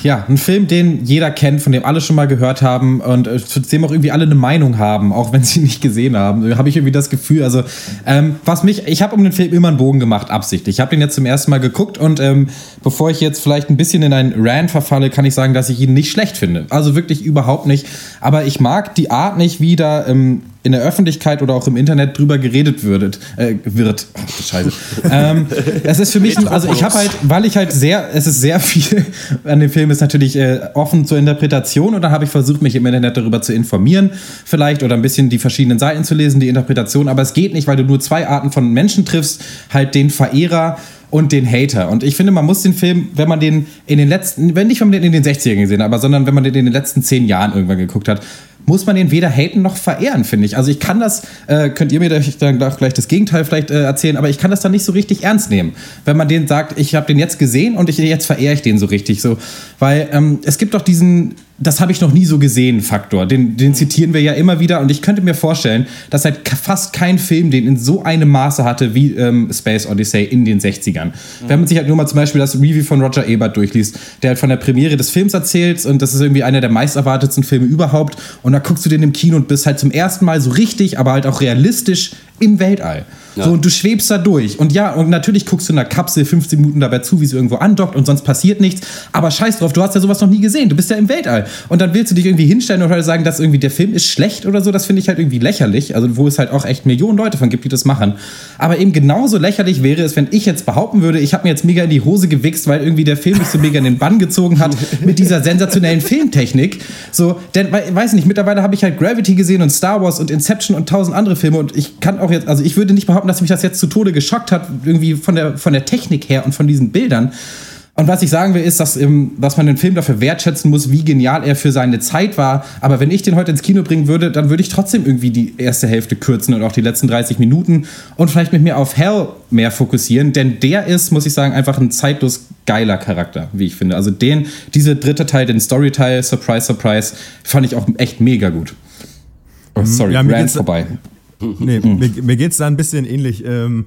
Ja, ein Film, den jeder kennt, von dem alle schon mal gehört haben und äh, zu dem auch irgendwie alle eine Meinung haben, auch wenn sie ihn nicht gesehen haben. Habe ich irgendwie das Gefühl. Also, ähm, was mich, ich habe um den Film immer einen Bogen gemacht, absichtlich. Ich habe den jetzt zum ersten Mal geguckt und ähm, bevor ich jetzt vielleicht ein bisschen in einen Rant verfalle, kann ich sagen, dass ich ihn nicht schlecht finde. Also wirklich überhaupt nicht. Aber ich mag die Art nicht, wie da ähm, in der Öffentlichkeit oder auch im Internet drüber geredet würdet, äh, wird. Ach, Scheiße. ähm, es ist für mich, also ich habe halt, weil ich halt sehr, es ist sehr viel an dem Film ist natürlich äh, offen zur Interpretation und dann habe ich versucht, mich im Internet darüber zu informieren, vielleicht oder ein bisschen die verschiedenen Seiten zu lesen, die Interpretation. Aber es geht nicht, weil du nur zwei Arten von Menschen triffst, halt den Verehrer und den Hater. Und ich finde, man muss den Film, wenn man den in den letzten, wenn nicht, wenn man den in den 60ern gesehen hat, aber sondern wenn man den in den letzten zehn Jahren irgendwann geguckt hat, muss man den weder haten noch verehren, finde ich. Also ich kann das, äh, könnt ihr mir da- dann gleich das Gegenteil vielleicht äh, erzählen, aber ich kann das dann nicht so richtig ernst nehmen. Wenn man den sagt, ich habe den jetzt gesehen und ich, jetzt verehre ich den so richtig. So. Weil ähm, es gibt doch diesen, das habe ich noch nie so gesehen, Faktor. Den, den zitieren wir ja immer wieder und ich könnte mir vorstellen, dass halt fast kein Film den in so einem Maße hatte wie ähm, Space Odyssey in den 60ern. Wenn man sich halt nur mal zum Beispiel das Review von Roger Ebert durchliest, der halt von der Premiere des Films erzählt und das ist irgendwie einer der meisterwartetsten Filme überhaupt und da guckst du den im Kino und bist halt zum ersten Mal so richtig, aber halt auch realistisch im Weltall. Ja. So, und du schwebst da durch. Und ja, und natürlich guckst du in der Kapsel 15 Minuten dabei zu, wie sie irgendwo andockt und sonst passiert nichts. Aber scheiß drauf, du hast ja sowas noch nie gesehen. Du bist ja im Weltall. Und dann willst du dich irgendwie hinstellen oder sagen, dass irgendwie der Film ist schlecht oder so. Das finde ich halt irgendwie lächerlich. Also, wo es halt auch echt Millionen Leute von gibt, die das machen. Aber eben genauso lächerlich wäre es, wenn ich jetzt behaupten würde, ich habe mir jetzt mega in die Hose gewichst, weil irgendwie der Film mich so mega in den Bann gezogen hat mit dieser sensationellen Filmtechnik. So, denn, we- weiß nicht, mittlerweile habe ich halt Gravity gesehen und Star Wars und Inception und tausend andere Filme und ich kann auch jetzt, also ich würde nicht behaupten, dass mich das jetzt zu Tode geschockt hat, irgendwie von der, von der Technik her und von diesen Bildern. Und was ich sagen will, ist, dass, ähm, dass man den Film dafür wertschätzen muss, wie genial er für seine Zeit war. Aber wenn ich den heute ins Kino bringen würde, dann würde ich trotzdem irgendwie die erste Hälfte kürzen und auch die letzten 30 Minuten und vielleicht mit mir auf Hell mehr fokussieren. Denn der ist, muss ich sagen, einfach ein zeitlos geiler Charakter, wie ich finde. Also den, diese dritte Teil, den Storyteil, Surprise, Surprise, fand ich auch echt mega gut. Oh, sorry, Ja, vorbei. Nee, mir, mir geht es da ein bisschen ähnlich. Ähm,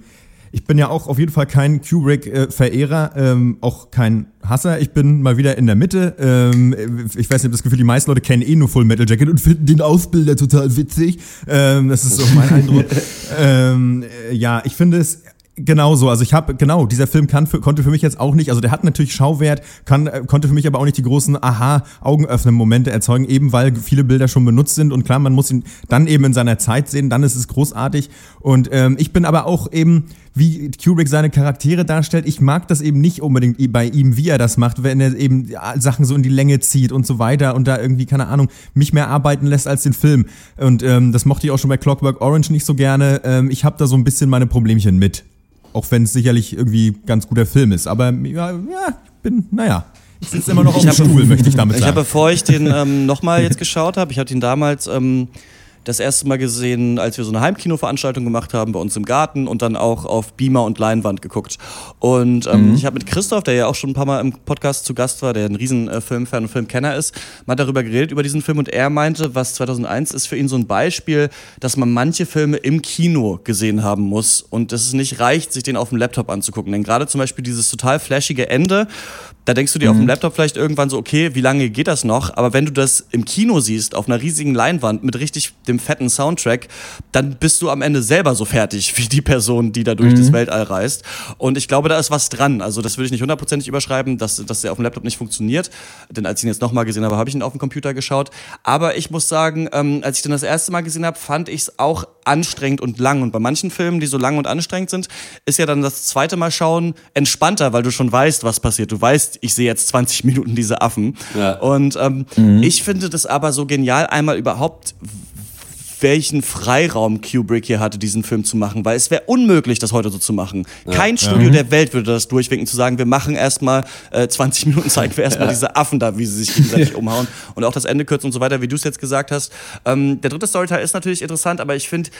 ich bin ja auch auf jeden Fall kein Kubrick-Verehrer, ähm, auch kein Hasser. Ich bin mal wieder in der Mitte. Ähm, ich weiß nicht, ich habe das Gefühl, die meisten Leute kennen eh nur Full Metal Jacket und finden den Ausbilder total witzig. Ähm, das ist so mein Eindruck. ähm, äh, ja, ich finde es Genauso, also ich habe genau, dieser Film kann für, konnte für mich jetzt auch nicht, also der hat natürlich Schauwert, kann, äh, konnte für mich aber auch nicht die großen aha augenöffnenden Momente erzeugen, eben weil viele Bilder schon benutzt sind und klar, man muss ihn dann eben in seiner Zeit sehen, dann ist es großartig und ähm, ich bin aber auch eben wie Kubrick seine Charaktere darstellt, ich mag das eben nicht unbedingt bei ihm, wie er das macht, wenn er eben ja, Sachen so in die Länge zieht und so weiter und da irgendwie, keine Ahnung, mich mehr arbeiten lässt als den Film. Und ähm, das mochte ich auch schon bei Clockwork Orange nicht so gerne. Ähm, ich habe da so ein bisschen meine Problemchen mit. Auch wenn es sicherlich irgendwie ganz guter Film ist. Aber ja, ja ich bin, naja. Ich sitze immer noch auf dem Stuhl, möchte ich damit Ich sagen. habe, bevor ich den ähm, nochmal jetzt geschaut habe, ich habe ihn damals ähm, das erste Mal gesehen, als wir so eine Heimkinoveranstaltung gemacht haben bei uns im Garten und dann auch auf Beamer und Leinwand geguckt. Und ähm, ich habe mit Christoph, der ja auch schon ein paar Mal im Podcast zu Gast war, der ein riesen äh, Filmfan und Filmkenner ist, mal darüber geredet, über diesen Film und er meinte, was 2001 ist für ihn so ein Beispiel, dass man manche Filme im Kino gesehen haben muss und dass es nicht reicht, sich den auf dem Laptop anzugucken. Denn gerade zum Beispiel dieses total flashige Ende, da denkst du dir auf dem Laptop vielleicht irgendwann so, okay, wie lange geht das noch? Aber wenn du das im Kino siehst, auf einer riesigen Leinwand mit richtig dem fetten Soundtrack, dann bist du am Ende selber so fertig wie die Person, die da durch das Weltall reist. Und ich glaube, da ist was dran. Also das würde ich nicht hundertprozentig überschreiben, dass, dass der auf dem Laptop nicht funktioniert. Denn als ich ihn jetzt nochmal gesehen habe, habe ich ihn auf dem Computer geschaut. Aber ich muss sagen, ähm, als ich den das erste Mal gesehen habe, fand ich es auch anstrengend und lang. Und bei manchen Filmen, die so lang und anstrengend sind, ist ja dann das zweite Mal schauen entspannter, weil du schon weißt, was passiert. Du weißt, ich sehe jetzt 20 Minuten diese Affen. Ja. Und ähm, ich finde das aber so genial, einmal überhaupt welchen Freiraum Kubrick hier hatte, diesen Film zu machen, weil es wäre unmöglich, das heute so zu machen. Kein Studio der Welt würde das durchwinken, zu sagen, wir machen erstmal äh, 20 Minuten, zeigen wir erstmal diese Affen da, wie sie sich gegenseitig umhauen und auch das Ende kürzen und so weiter, wie du es jetzt gesagt hast. Ähm, der dritte Storyteil ist natürlich interessant, aber ich finde,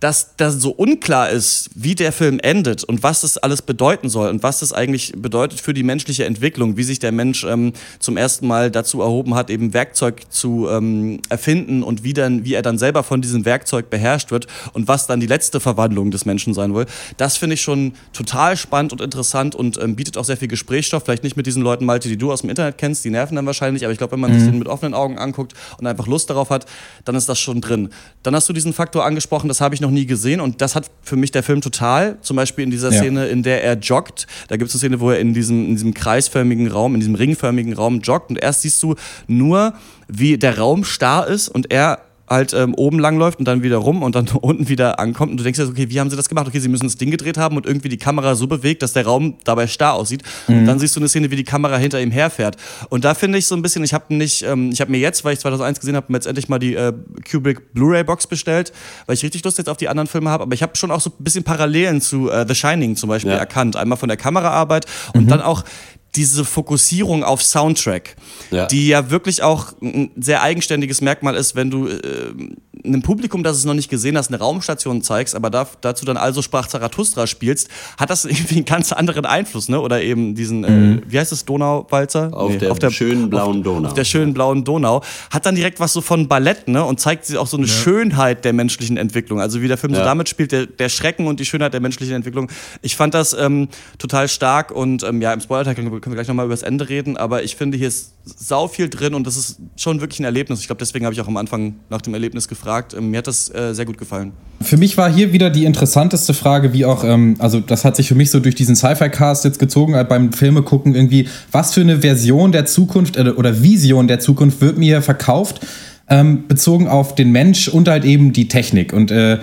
dass das so unklar ist, wie der Film endet und was das alles bedeuten soll und was das eigentlich bedeutet für die menschliche Entwicklung, wie sich der Mensch ähm, zum ersten Mal dazu erhoben hat, eben Werkzeug zu ähm, erfinden und wie, dann, wie er dann selber von diesem Werkzeug beherrscht wird und was dann die letzte Verwandlung des Menschen sein will. Das finde ich schon total spannend und interessant und ähm, bietet auch sehr viel Gesprächsstoff. Vielleicht nicht mit diesen Leuten, Malte, die du aus dem Internet kennst, die nerven dann wahrscheinlich, aber ich glaube, wenn man sich den mit offenen Augen anguckt und einfach Lust darauf hat, dann ist das schon drin. Dann hast du diesen Faktor angesprochen, das habe ich noch nie gesehen und das hat für mich der Film total. Zum Beispiel in dieser Ja. Szene, in der er joggt. Da gibt es eine Szene, wo er in diesem, in diesem kreisförmigen Raum, in diesem ringförmigen Raum joggt und erst siehst du nur, wie der Raum starr ist und er halt ähm, oben langläuft und dann wieder rum und dann unten wieder ankommt und du denkst dir, okay, wie haben sie das gemacht? Okay, sie müssen das Ding gedreht haben und irgendwie die Kamera so bewegt, dass der Raum dabei starr aussieht. Und dann siehst du eine Szene, wie die Kamera hinter ihm herfährt. Und da finde ich so ein bisschen, ich habe nicht, ähm, ich habe mir jetzt, weil ich 2001 gesehen habe, mir jetzt endlich mal die äh, Kubrick Blu-ray Box bestellt, weil ich richtig Lust jetzt auf die anderen Filme habe. Aber ich habe schon auch so ein bisschen Parallelen zu äh, The Shining zum Beispiel Ja. erkannt. Einmal von der Kameraarbeit und dann auch diese Fokussierung auf Soundtrack, Ja. die ja wirklich auch ein sehr eigenständiges Merkmal ist, wenn du äh, einem Publikum, das es noch nicht gesehen hast, eine Raumstation zeigst, aber da, dazu dann also sprach Zarathustra spielst, hat das irgendwie einen ganz anderen Einfluss, ne? Oder eben diesen, äh, wie heißt es, Donauwalzer? Auf der schönen blauen Donau. Auf der schönen blauen Donau. Hat dann direkt was so von Ballett, ne? Und zeigt auch so eine Schönheit der menschlichen Entwicklung. Also wie der Film so Ja. damit spielt, der, der Schrecken und die Schönheit der menschlichen Entwicklung. Ich fand das ähm, total stark und ähm, ja, im Spoiler-Teil können wir können wir gleich nochmal über das Ende reden, aber ich finde, hier ist sau viel drin und das ist schon wirklich ein Erlebnis. Ich glaube, deswegen habe ich auch am Anfang nach dem Erlebnis gefragt. Gefragt. Ähm, mir hat das äh, sehr gut gefallen. Für mich war hier wieder die interessanteste Frage, wie auch, ähm, also das hat sich für mich so durch diesen Sci-Fi-Cast jetzt gezogen, halt beim Filme gucken irgendwie, was für eine Version der Zukunft äh, oder Vision der Zukunft wird mir verkauft, ähm, bezogen auf den Mensch und halt eben die Technik. Und äh,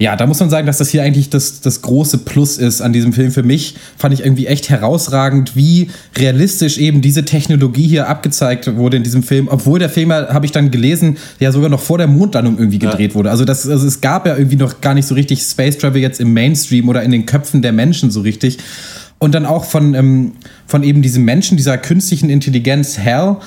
ja, da muss man sagen, dass das hier eigentlich das, das große Plus ist an diesem Film. Für mich fand ich irgendwie echt herausragend, wie realistisch eben diese Technologie hier abgezeigt wurde in diesem Film. Obwohl der Film, habe ich dann gelesen, ja sogar noch vor der Mondlandung irgendwie gedreht ja. wurde. Also, das, also es gab ja irgendwie noch gar nicht so richtig Space Travel jetzt im Mainstream oder in den Köpfen der Menschen so richtig. Und dann auch von, ähm, von eben diesem Menschen, dieser künstlichen Intelligenz Hell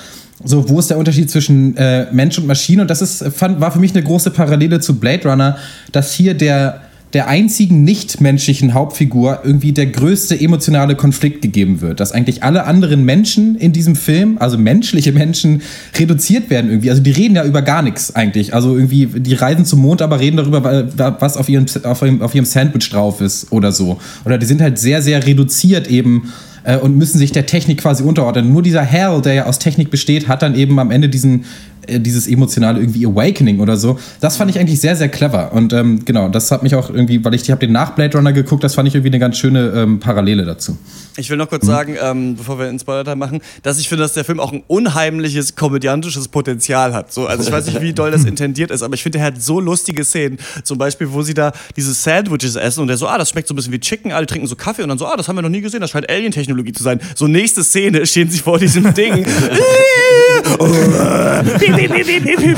so, wo ist der Unterschied zwischen äh, Mensch und Maschine? Und das ist, fand, war für mich eine große Parallele zu Blade Runner, dass hier der, der einzigen nichtmenschlichen Hauptfigur irgendwie der größte emotionale Konflikt gegeben wird. Dass eigentlich alle anderen Menschen in diesem Film, also menschliche Menschen, reduziert werden irgendwie. Also die reden ja über gar nichts eigentlich. Also irgendwie, die reisen zum Mond, aber reden darüber, was auf ihrem, auf ihrem, auf ihrem Sandwich drauf ist oder so. Oder die sind halt sehr, sehr reduziert eben äh, und müssen sich der Technik quasi unterordnen. Nur dieser Hell, der ja aus Technik besteht, hat dann eben am Ende diesen dieses emotionale irgendwie Awakening oder so. Das fand ich eigentlich sehr, sehr clever. Und ähm, genau, das hat mich auch irgendwie, weil ich, ich habe den nach Blade Runner geguckt, das fand ich irgendwie eine ganz schöne ähm, Parallele dazu. Ich will noch kurz mhm. sagen, ähm, bevor wir ins Spoiler machen, dass ich finde, dass der Film auch ein unheimliches komödiantisches Potenzial hat. So, also ich weiß nicht, wie doll das intendiert ist, aber ich finde, er hat so lustige Szenen. Zum Beispiel, wo sie da diese Sandwiches essen und der so, ah, das schmeckt so ein bisschen wie Chicken, alle trinken so Kaffee und dann so, ah, das haben wir noch nie gesehen, das scheint Alien-Technologie zu sein. So nächste Szene stehen sie vor diesem Ding.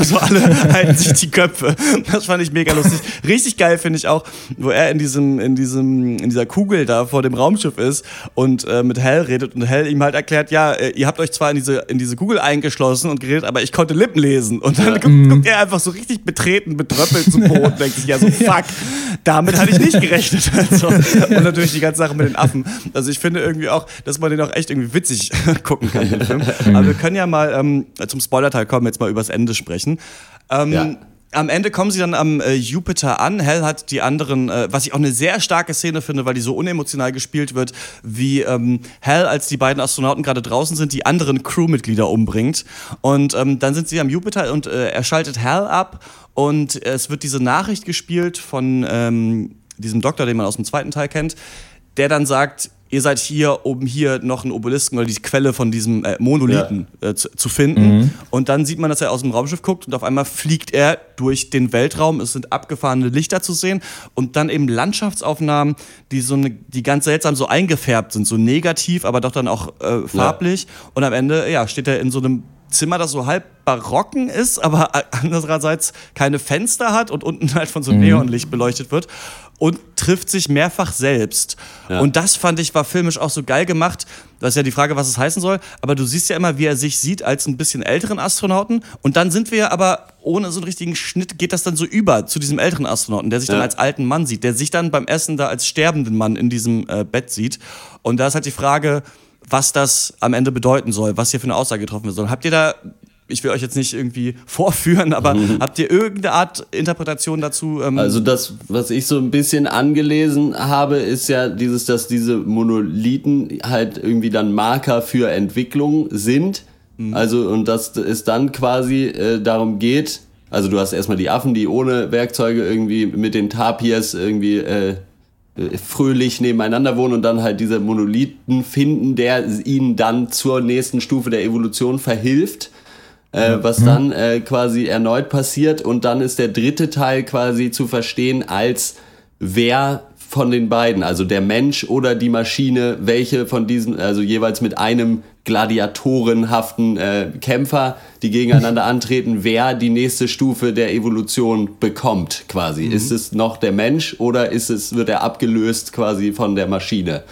so alle halten sich die Köpfe. Das fand ich mega lustig. Richtig geil finde ich auch, wo er in diesem, in diesem, in dieser Kugel da vor dem Raumschiff ist und äh, mit Hell redet und Hell ihm halt erklärt, ja, äh, ihr habt euch zwar in diese, in diese Kugel eingeschlossen und geredet, aber ich konnte Lippen lesen. Und dann guckt, mhm. guckt, er einfach so richtig betreten, betröppelt zum Boden und denkt sich, ja so, fuck, damit hatte ich nicht gerechnet. Also, und natürlich die ganze Sache mit den Affen. Also ich finde irgendwie auch, dass man den auch echt irgendwie witzig gucken kann, den Film. Aber wir können ja mal ähm, zum Spoiler-Teil kommen, jetzt mal übers Ende sprechen. Ähm, ja. Am Ende kommen sie dann am äh, Jupiter an. Hell hat die anderen, äh, was ich auch eine sehr starke Szene finde, weil die so unemotional gespielt wird, wie ähm, Hell, als die beiden Astronauten gerade draußen sind, die anderen Crewmitglieder umbringt. Und ähm, dann sind sie am Jupiter und äh, er schaltet Hell ab und es wird diese Nachricht gespielt von ähm, diesem Doktor, den man aus dem zweiten Teil kennt, der dann sagt, ihr seid hier, um hier noch einen Obelisken oder die Quelle von diesem äh, Monolithen ja. äh, zu, zu, finden. Mhm. Und dann sieht man, dass er aus dem Raumschiff guckt und auf einmal fliegt er durch den Weltraum. Es sind abgefahrene Lichter zu sehen und dann eben Landschaftsaufnahmen, die so eine, die ganz seltsam so eingefärbt sind, so negativ, aber doch dann auch äh, farblich. Ja. Und am Ende, ja, steht er in so einem Zimmer, das so halb barocken ist, aber andererseits keine Fenster hat und unten halt von so mhm. Neonlicht beleuchtet wird und trifft sich mehrfach selbst. Ja. Und das fand ich war filmisch auch so geil gemacht. Das ist ja die Frage, was es heißen soll. Aber du siehst ja immer, wie er sich sieht als ein bisschen älteren Astronauten. Und dann sind wir aber ohne so einen richtigen Schnitt, geht das dann so über zu diesem älteren Astronauten, der sich ja. dann als alten Mann sieht, der sich dann beim Essen da als sterbenden Mann in diesem äh, Bett sieht. Und da ist halt die Frage, was das am Ende bedeuten soll, was hier für eine Aussage getroffen wird soll. Habt ihr da ich will euch jetzt nicht irgendwie vorführen, aber mhm. habt ihr irgendeine Art Interpretation dazu? Ähm also das, was ich so ein bisschen angelesen habe, ist ja dieses, dass diese Monolithen halt irgendwie dann Marker für Entwicklung sind. Mhm. Also und dass es dann quasi äh, darum geht, also du hast erstmal die Affen, die ohne Werkzeuge irgendwie mit den Tapirs irgendwie äh, äh, fröhlich nebeneinander wohnen und dann halt diese Monolithen finden, der ihnen dann zur nächsten Stufe der Evolution verhilft, äh, was mhm. dann äh, quasi erneut passiert und dann ist der dritte Teil quasi zu verstehen als wer von den beiden, also der Mensch oder die Maschine, welche von diesen, also jeweils mit einem gladiatorenhaften äh, Kämpfer, die gegeneinander antreten, wer die nächste Stufe der Evolution bekommt, quasi. Mhm. Ist es noch der Mensch oder ist es, wird er abgelöst quasi von der Maschine?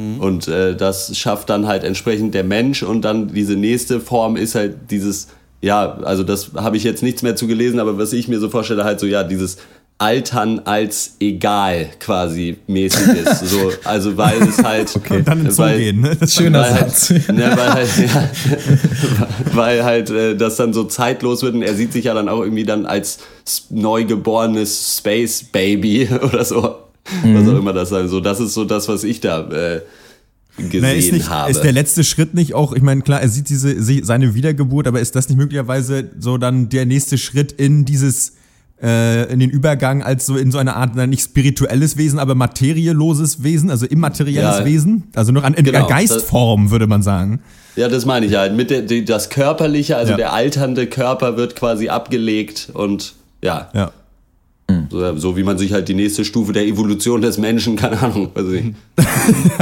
Mhm. Und äh, das schafft dann halt entsprechend der Mensch und dann diese nächste Form ist halt dieses, ja, also das habe ich jetzt nichts mehr zu gelesen, aber was ich mir so vorstelle, halt so, ja, dieses Altern als egal quasi mäßig ist. So, also weil es halt. Okay, und dann ins weil, gehen, ne? Das ist schöner weil halt, Satz. ne, weil halt, ja, weil halt äh, das dann so zeitlos wird und er sieht sich ja dann auch irgendwie dann als neugeborenes Space Baby oder so. Mhm. Was auch immer das sein So, das ist so das, was ich da. Äh, gesehen Na, ist nicht, habe. Ist der letzte Schritt nicht auch, ich meine, klar, er sieht diese, seine Wiedergeburt, aber ist das nicht möglicherweise so dann der nächste Schritt in dieses äh, in den Übergang als so in so eine Art, nicht spirituelles Wesen, aber materieloses Wesen, also immaterielles Ja. Wesen. Also noch an, in Genau, der Geistform, würde man sagen. Ja, das meine ich halt. Mit der, die, das Körperliche, also Ja. der alternde Körper wird quasi abgelegt und ja, Ja. So, so wie man sich halt die nächste Stufe der Evolution des Menschen, keine Ahnung, weiß ich.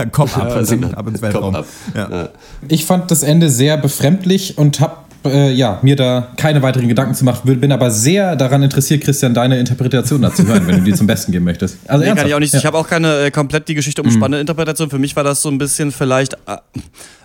Kopf ab, ich dann nicht. ab ins Weltraum. ab. Ja. Ja. Ich fand das Ende sehr befremdlich und habe äh, ja, mir da keine weiteren Gedanken zu machen. Bin aber sehr daran interessiert, Christian, deine Interpretation dazu hören, wenn du die zum Besten geben möchtest. Also Nee, kann ich auch nicht. Ja. Ich habe auch keine äh, komplett die Geschichte umspannende Interpretation. Für mich war das so ein bisschen vielleicht, äh,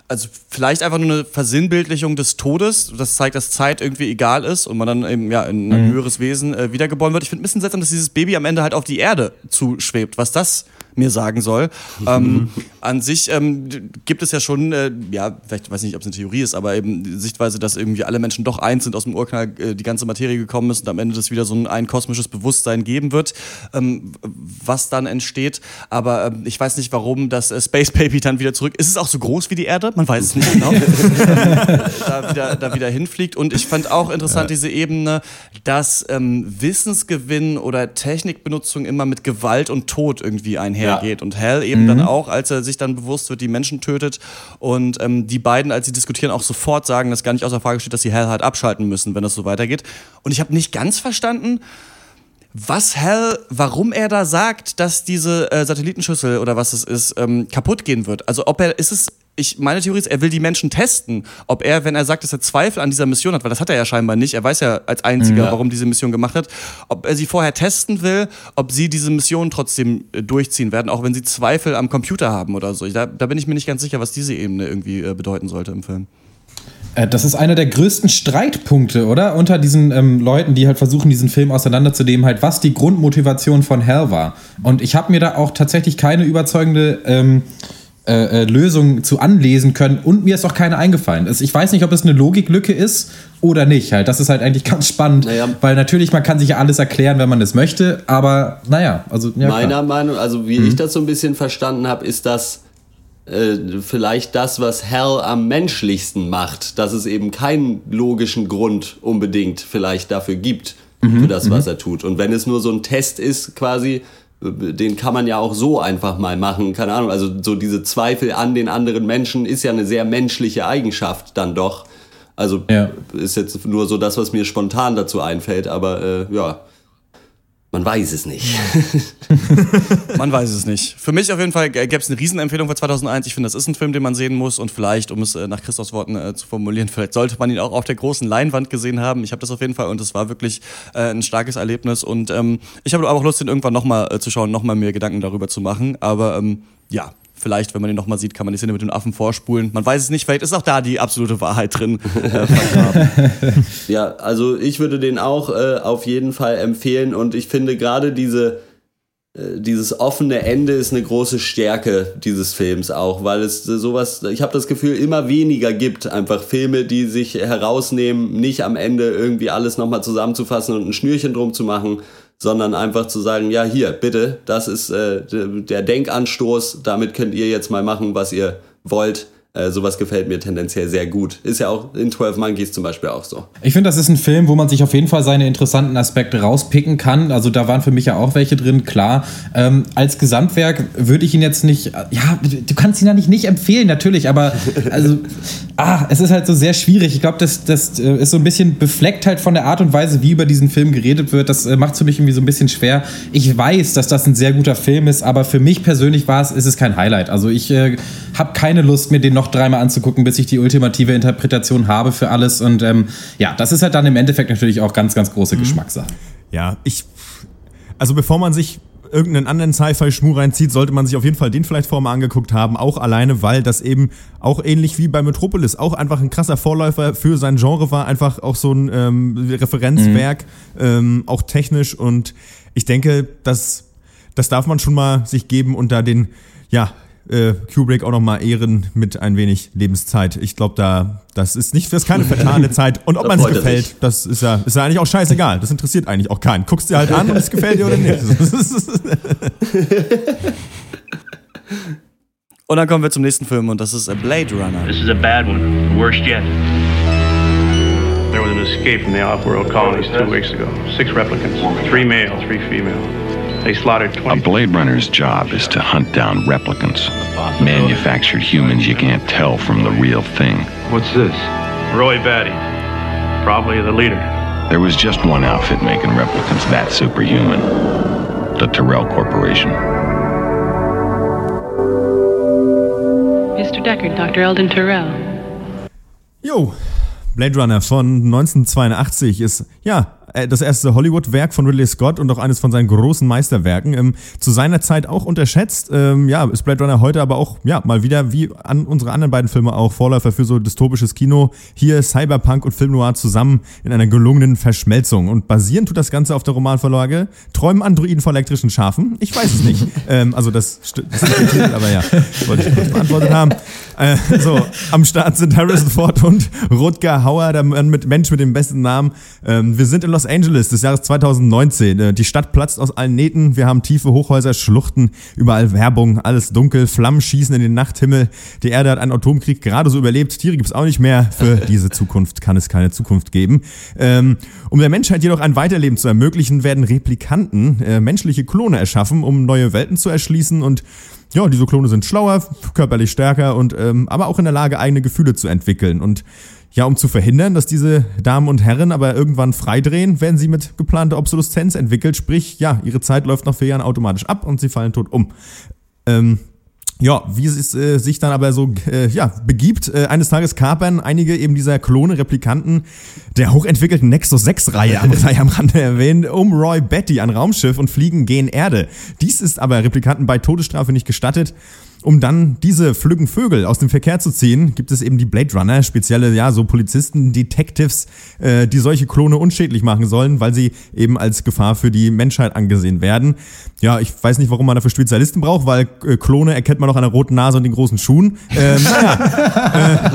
also vielleicht einfach nur eine Versinnbildlichung des Todes. Das zeigt, dass Zeit irgendwie egal ist und man dann eben ja in ein höheres Wesen äh, wiedergeboren wird. Ich finde ein bisschen seltsam, dass dieses Baby am Ende halt auf die Erde zuschwebt. Was das mir sagen soll. ähm, an sich ähm, gibt es ja schon, äh, ja, vielleicht weiß nicht, ob es eine Theorie ist, aber eben die Sichtweise, dass irgendwie alle Menschen doch eins sind, aus dem Urknall äh, die ganze Materie gekommen ist und am Ende das wieder so ein, ein kosmisches Bewusstsein geben wird, ähm, was dann entsteht. Aber ähm, ich weiß nicht, warum das äh, Space Baby dann wieder zurück. Ist es auch so groß wie die Erde? Man weiß es nicht genau. da, wieder, da wieder hinfliegt. Und ich fand auch interessant diese Ebene, dass ähm, Wissensgewinn oder Technikbenutzung immer mit Gewalt und Tod irgendwie einhergeht. Und Hal eben dann auch, als er sich dann bewusst wird, die Menschen tötet. Und ähm, die beiden, als sie diskutieren, auch sofort sagen, dass gar nicht außer Frage steht, dass sie Hal halt abschalten müssen, wenn das so weitergeht. Und ich habe nicht ganz verstanden, was Hal, warum er da sagt, dass diese äh, Satellitenschüssel oder was es ist, ähm, kaputt gehen wird. Also ob er, ist es, ich, meine Theorie ist, er will die Menschen testen. Ob er, wenn er sagt, dass er Zweifel an dieser Mission hat, weil das hat er ja scheinbar nicht, er weiß ja als einziger, warum diese Mission gemacht hat, ob er sie vorher testen will, ob sie diese Mission trotzdem äh, durchziehen werden, auch wenn sie Zweifel am Computer haben oder so. Da, da bin ich mir nicht ganz sicher, was diese Ebene irgendwie äh, bedeuten sollte im Film. Äh, Das ist einer der größten Streitpunkte, oder? Unter diesen ähm, Leuten, die halt versuchen, diesen Film auseinanderzunehmen, halt, was die Grundmotivation von Hell war. Und ich habe mir da auch tatsächlich keine überzeugende ähm, äh, äh, Lösung zu anlesen können und mir ist auch keine eingefallen. Es- Ich weiß nicht, ob es eine Logiklücke ist oder nicht. Halt. Das ist halt eigentlich ganz spannend, Naja. weil natürlich, man kann sich ja alles erklären, wenn man es möchte, aber naja, also ja, Meiner klar. Meinung, also wie ich das so ein bisschen verstanden habe, ist das äh, vielleicht das, was Hell am menschlichsten macht, dass es eben keinen logischen Grund unbedingt vielleicht dafür gibt, für das, was er tut. Und wenn es nur so ein Test ist, quasi, den kann man ja auch so einfach mal machen, keine Ahnung, also so diese Zweifel an den anderen Menschen ist ja eine sehr menschliche Eigenschaft dann doch. Also Ja. ist jetzt nur so das, was mir spontan dazu einfällt, aber äh, ja, man weiß es nicht. Man weiß es nicht. Für mich auf jeden Fall gäbe es eine Riesenempfehlung für 2001. Ich finde, das ist ein Film, den man sehen muss und vielleicht, um es äh, nach Christophs Worten äh, zu formulieren, vielleicht sollte man ihn auch auf der großen Leinwand gesehen haben. Ich habe das auf jeden Fall und es war wirklich äh, ein starkes Erlebnis und ähm, ich habe auch Lust, den irgendwann nochmal äh, zu schauen, nochmal mir Gedanken darüber zu machen. Aber ähm, ja, vielleicht, wenn man ihn nochmal sieht, kann man die Szene mit dem Affen vorspulen. Man weiß es nicht, vielleicht ist auch da die absolute Wahrheit drin äh. Ja, also ich würde den auch äh, auf jeden Fall empfehlen und ich finde gerade diese äh, dieses offene Ende ist eine große Stärke dieses Films auch, weil es sowas, ich habe das Gefühl, immer weniger gibt. Einfach Filme, die sich herausnehmen, nicht am Ende irgendwie alles nochmal zusammenzufassen und ein Schnürchen drum zu machen, sondern einfach zu sagen, ja hier, bitte, das ist äh, der Denkanstoß, damit könnt ihr jetzt mal machen, was ihr wollt. Äh, sowas gefällt mir tendenziell sehr gut. Ist ja auch in 12 Monkeys zum Beispiel auch so. Ich finde, das ist ein Film, wo man sich auf jeden Fall seine interessanten Aspekte rauspicken kann. Also da waren für mich ja auch welche drin, klar. Ähm, als Gesamtwerk würde ich ihn jetzt nicht, ja, du kannst ihn ja nicht, nicht empfehlen, natürlich, aber also, ah, es ist halt so sehr schwierig. Ich glaube, das, das äh, ist so ein bisschen befleckt halt von der Art und Weise, wie über diesen Film geredet wird. Das äh, macht es für mich irgendwie so ein bisschen schwer. Ich weiß, dass das ein sehr guter Film ist, aber für mich persönlich war es, ist es kein Highlight. Also ich äh, habe keine Lust, mir den noch dreimal anzugucken, bis ich die ultimative Interpretation habe für alles. Und ähm, ja, das ist halt dann im Endeffekt natürlich auch ganz, ganz große Geschmackssache. Ja, ich. Also bevor man sich irgendeinen anderen Sci-Fi-Schmuh reinzieht, sollte man sich auf jeden Fall den vielleicht vorher mal angeguckt haben. Auch alleine, weil das eben auch ähnlich wie bei Metropolis auch einfach ein krasser Vorläufer für sein Genre war. Einfach auch so ein ähm, Referenzwerk, ähm, auch technisch. Und ich denke, das, das darf man schon mal sich geben und da den, ja, äh, Kubrick auch noch mal ehren mit ein wenig Lebenszeit. Ich glaube, da das ist nicht, das ist keine vertane Zeit. Und ob man er gefällt, sich. das ist ja, ist ja eigentlich auch scheißegal. Das interessiert eigentlich auch keinen. Guckst dir halt an und es gefällt dir oder nicht. Und dann kommen wir zum nächsten Film und das ist äh, Blade Runner. This is a bad one, the worst yet. There was an escaped from the off-world colonies two weeks ago. Six replicants, three male, three female. They slaughtered 20... A Blade Runner's job is to hunt down replicants. Manufactured humans you can't tell from the real thing. What's this? Roy Batty. Probably the leader. There was just one outfit making replicants that superhuman. The Tyrell Corporation. Mr. Deckard, Dr. Eldon Tyrell. Jo, Blade Runner von 1982 ist, ja, das erste Hollywood-Werk von Ridley Scott und auch eines von seinen großen Meisterwerken. Ähm, zu seiner Zeit auch unterschätzt. Ähm, ja, ist Blade Runner heute aber auch, ja, mal wieder wie an unsere anderen beiden Filme auch Vorläufer für so dystopisches Kino. Hier Cyberpunk und Film Noir zusammen in einer gelungenen Verschmelzung. Und basierend tut das Ganze auf der Romanvorlage Träumen Androiden vor elektrischen Schafen? Ich weiß es nicht. ähm, also das, das ist der Titel, aber ja, wollte ich kurz beantwortet haben. Äh, so, am Start sind Harrison Ford und Rutger Hauer, der mit Mensch mit dem besten Namen. Ähm, wir sind in Los Angeles des Jahres 2019. Äh, die Stadt platzt aus allen Nähten. Wir haben tiefe Hochhäuser, Schluchten, überall Werbung, alles dunkel, Flammen schießen in den Nachthimmel. Die Erde hat einen Atomkrieg gerade so überlebt. Tiere gibt es auch nicht mehr. Für diese Zukunft kann es keine Zukunft geben. Ähm, um der Menschheit jedoch ein Weiterleben zu ermöglichen, werden Replikanten, äh, menschliche Klone erschaffen, um neue Welten zu erschließen und ja, diese Klone sind schlauer, körperlich stärker und ähm, aber auch in der Lage, eigene Gefühle zu entwickeln. Und ja, um zu verhindern, dass diese Damen und Herren aber irgendwann freidrehen, werden sie mit geplanter Obsoleszenz entwickelt. Sprich, ja, ihre Zeit läuft nach vier Jahren automatisch ab und sie fallen tot um. Ähm, ja, wie es äh, sich dann aber so äh, ja, begibt, äh, eines Tages kapern einige eben dieser Klone, Replikanten der hochentwickelten Nexus 6-Reihe, sei am Rande erwähnt, um Roy Betty, ein Raumschiff und fliegen gen Erde. Dies ist aber Replikanten bei Todesstrafe nicht gestattet. Um dann diese flüggen Vögel aus dem Verkehr zu ziehen, gibt es eben die Blade Runner, spezielle, ja, so Polizisten, Detectives, äh, die solche Klone unschädlich machen sollen, weil sie eben als Gefahr für die Menschheit angesehen werden. Ja, ich weiß nicht, warum man dafür Spezialisten braucht, weil äh, Klone erkennt man noch an der roten Nase und den großen Schuhen. Ähm, naja,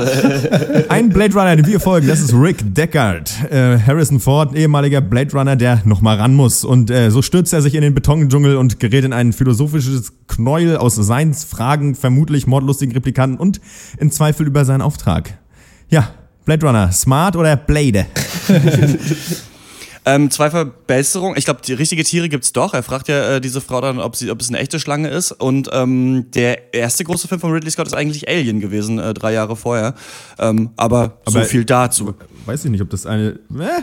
äh, ein Blade Runner, den wir folgen, das ist Rick Deckard. Äh, Harrison Ford, ehemaliger Blade Runner, der nochmal ran muss. Und äh, so stürzt er sich in den Betondschungel und gerät in ein philosophisches Knäuel aus Seinsfragen Fragen, vermutlich mordlustigen Replikanten und in Zweifel über seinen Auftrag. Ja, Blade Runner, smart oder Blade? Ähm, zwei Verbesserungen. Ich glaube, die richtige Tiere gibt's doch. Er fragt ja äh, diese Frau dann, ob, sie, ob es eine echte Schlange ist. Und ähm, der erste große Film von Ridley Scott ist eigentlich Alien gewesen, äh, drei Jahre vorher. Ähm, aber, aber so viel dazu. Weiß ich nicht, ob das eine. Äh?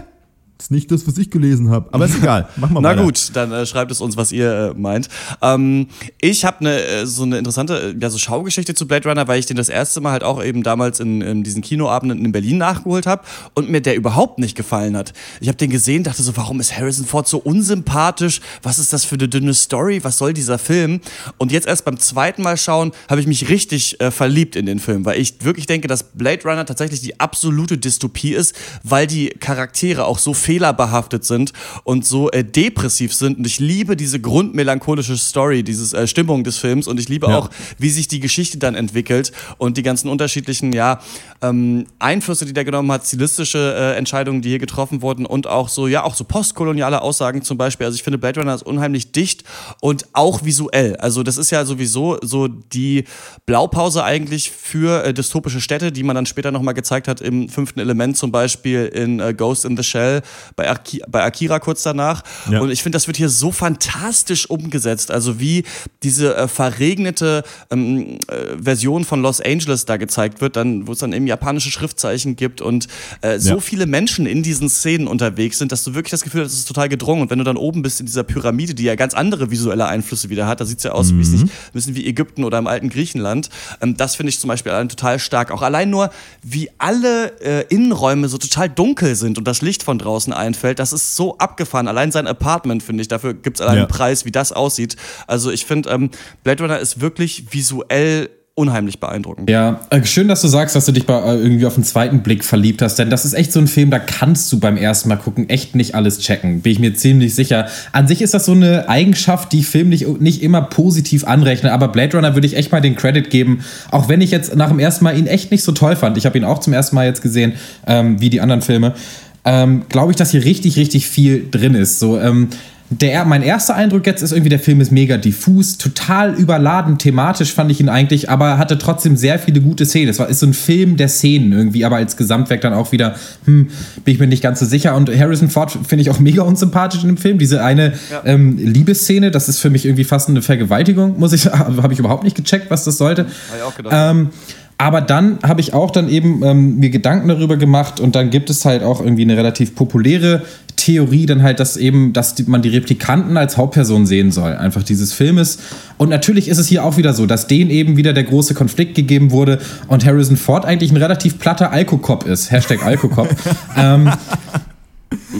Das ist nicht das, was ich gelesen habe. Aber ist egal. Mach mal Na weiter. gut, dann äh, schreibt es uns, was ihr äh, meint. Ähm, ich habe ne, äh, so eine interessante äh, ja, so Schaugeschichte zu Blade Runner, weil ich den das erste Mal halt auch eben damals in, in diesen Kinoabenden in Berlin nachgeholt habe und mir der überhaupt nicht gefallen hat. Ich habe den gesehen, dachte so, warum ist Harrison Ford so unsympathisch? Was ist das für eine dünne Story? Was soll dieser Film? Und jetzt erst beim zweiten Mal schauen, habe ich mich richtig äh, verliebt in den Film, weil ich wirklich denke, dass Blade Runner tatsächlich die absolute Dystopie ist, weil die Charaktere auch so fehlerbehaftet sind und so äh, depressiv sind. Und ich liebe diese grundmelancholische Story, diese äh, Stimmung des Films. Und ich liebe Ja. auch, wie sich die Geschichte dann entwickelt und die ganzen unterschiedlichen ja, ähm, Einflüsse, die der genommen hat, stilistische äh, Entscheidungen, die hier getroffen wurden und auch so, ja, auch so postkoloniale Aussagen zum Beispiel. Also ich finde, Blade Runner ist unheimlich dicht und auch visuell. Also das ist ja sowieso so die Blaupause eigentlich für äh, dystopische Städte, die man dann später nochmal gezeigt hat im fünften Element, zum Beispiel in äh, Ghost in the Shell, bei, Aki bei Akira kurz danach. Ja. Und ich finde, das wird hier so fantastisch umgesetzt. Also wie diese äh, verregnete ähm, äh, Version von Los Angeles da gezeigt wird, dann, wo es dann eben japanische Schriftzeichen gibt und äh, so Ja. viele Menschen in diesen Szenen unterwegs sind, dass du wirklich das Gefühl hast, es ist total gedrungen. Und wenn du dann oben bist in dieser Pyramide, die ja ganz andere visuelle Einflüsse wieder hat, da sieht es ja aus wie, nicht, ein bisschen wie Ägypten oder im alten Griechenland. Ähm, das finde ich zum Beispiel allein total stark. Auch allein nur, wie alle äh, Innenräume so total dunkel sind und das Licht von draußen einfällt, das ist so abgefahren. Allein sein Apartment, finde ich, dafür gibt es allein Ja. einen Preis, wie das aussieht. Also ich finde, ähm, Blade Runner ist wirklich visuell unheimlich beeindruckend. Ja, äh, schön, dass du sagst, dass du dich bei, äh, irgendwie auf den zweiten Blick verliebt hast, denn das ist echt so ein Film, da kannst du beim ersten Mal gucken echt nicht alles checken, bin ich mir ziemlich sicher. An sich ist das so eine Eigenschaft, die ich Film nicht, nicht immer positiv anrechne, aber Blade Runner würde ich echt mal den Credit geben, auch wenn ich jetzt nach dem ersten Mal ihn echt nicht so toll fand. Ich habe ihn auch zum ersten Mal jetzt gesehen, ähm, wie die anderen Filme. Ähm, Glaube ich, dass hier richtig, richtig viel drin ist. So, ähm, der, mein erster Eindruck jetzt ist irgendwie, der Film ist mega diffus, total überladen thematisch fand ich ihn eigentlich, aber hatte trotzdem sehr viele gute Szenen. Es war ist so ein Film der Szenen irgendwie, aber als Gesamtwerk dann auch wieder, hm, bin ich mir nicht ganz so sicher. Und Harrison Ford finde ich auch mega unsympathisch in dem Film. Diese eine ja. ähm, Liebesszene, das ist für mich irgendwie fast eine Vergewaltigung, muss ich. Habe ich überhaupt nicht gecheckt, was das sollte. Habe ich auch gedacht. Ähm, aber dann habe ich auch dann eben ähm, mir Gedanken darüber gemacht und dann gibt es halt auch irgendwie eine relativ populäre Theorie, dann halt, dass eben, dass man die Replikanten als Hauptperson sehen soll, einfach dieses Filmes. Und natürlich ist es hier auch wieder so, dass denen eben wieder der große Konflikt gegeben wurde und Harrison Ford eigentlich ein relativ platter Alkokop ist. Hashtag Alkokop. ähm,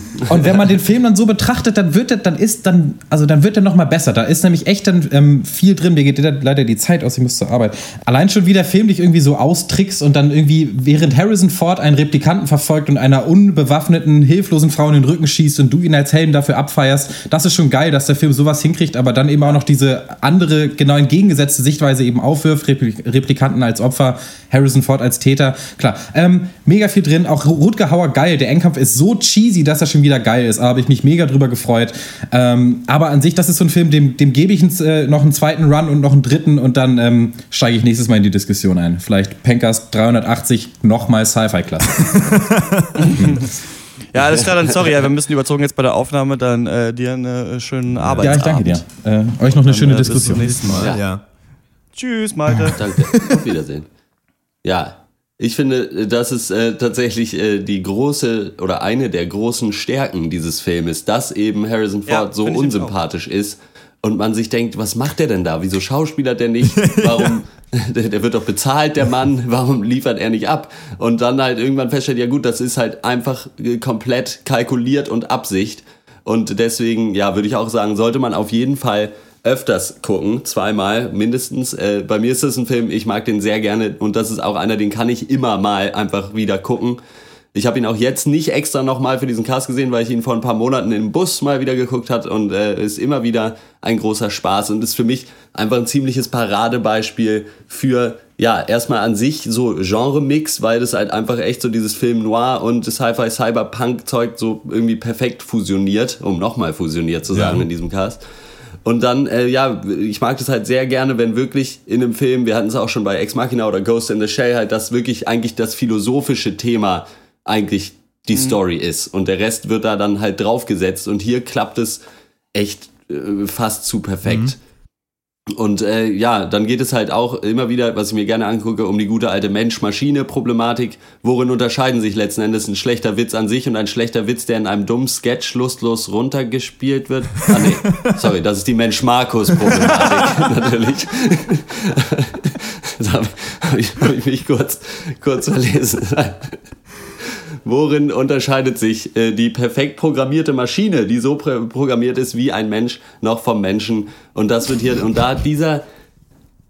und wenn man den Film dann so betrachtet, dann wird er, dann ist dann, also dann wird er noch besser. Da ist nämlich echt dann ähm, viel drin. Mir geht leider die Zeit aus, ich muss zur Arbeit. Allein schon wie der Film dich irgendwie so austrickst und dann irgendwie, während Harrison Ford einen Replikanten verfolgt und einer unbewaffneten, hilflosen Frau in den Rücken schießt und du ihn als Helden dafür abfeierst, das ist schon geil, dass der Film sowas hinkriegt, aber dann eben auch noch diese andere, genau entgegengesetzte Sichtweise eben aufwirft, Replikanten als Opfer, Harrison Ford als Täter. Klar, ähm, mega viel drin. Auch Rutger Hauer geil. Der Endkampf ist so cheesy, dass er schon wieder geil ist. Da habe ich mich mega drüber gefreut. Ähm, aber an sich, das ist so ein Film, dem, dem gebe ich ins, äh, noch einen zweiten Run und noch einen dritten und dann ähm, steige ich nächstes Mal in die Diskussion ein. Vielleicht Pankers 380 nochmal Sci-Fi-Klasse. Ja, alles klar, dann sorry, ja, wir müssen überzogen jetzt bei der Aufnahme, dann äh, dir eine äh, schöne Arbeit. Ja, ich danke dir. Äh, euch noch eine dann, schöne äh, Diskussion. Bis zum nächsten Mal. Ja. ja. Tschüss, Malte. Danke. Auf Wiedersehen. Ja, ich finde, das ist äh, tatsächlich äh, die große oder eine der großen Stärken dieses Filmes, dass eben Harrison Ford ja, so unsympathisch ist und man sich denkt, was macht der denn da? Wieso schauspielert der nicht? Warum? der, der, wird doch bezahlt, der Mann. Warum liefert er nicht ab? Und dann halt irgendwann feststellt, ja gut, das ist halt einfach äh, komplett kalkuliert und Absicht. Und deswegen, ja, würde ich auch sagen, sollte man auf jeden Fall öfters gucken, zweimal mindestens. Äh, bei mir ist das ein Film, ich mag den sehr gerne und das ist auch einer, den kann ich immer mal einfach wieder gucken. Ich habe ihn auch jetzt nicht extra nochmal für diesen Cast gesehen, weil ich ihn vor ein paar Monaten im Bus mal wieder geguckt hat und äh, ist immer wieder ein großer Spaß und ist für mich einfach ein ziemliches Paradebeispiel für ja, erstmal an sich so Genre-Mix, weil das halt einfach echt so dieses Film Noir und Sci-Fi Cyberpunk-Zeug so irgendwie perfekt fusioniert, um nochmal fusioniert zu sagen ja. in diesem Cast. Und dann, äh, ja, ich mag das halt sehr gerne, wenn wirklich in einem Film, wir hatten es auch schon bei Ex Machina oder Ghost in the Shell, halt, dass wirklich eigentlich das philosophische Thema eigentlich die mhm. Story ist. Und der Rest wird da dann halt draufgesetzt. Und hier klappt es echt äh, fast zu perfekt. Mhm. Und äh, ja, dann geht es halt auch immer wieder, was ich mir gerne angucke, um die gute alte Mensch-Maschine-Problematik. Worin unterscheiden sich letzten Endes ein schlechter Witz an sich und ein schlechter Witz, der in einem dummen Sketch lustlos runtergespielt wird? Ah nee, sorry, das ist die Mensch-Markus-Problematik natürlich. da habe ich, hab ich mich kurz, kurz verlesen. Worin unterscheidet sich äh, die perfekt programmierte Maschine, die so programmiert ist wie ein Mensch, noch vom Menschen? Und das wird hier, und da hat dieser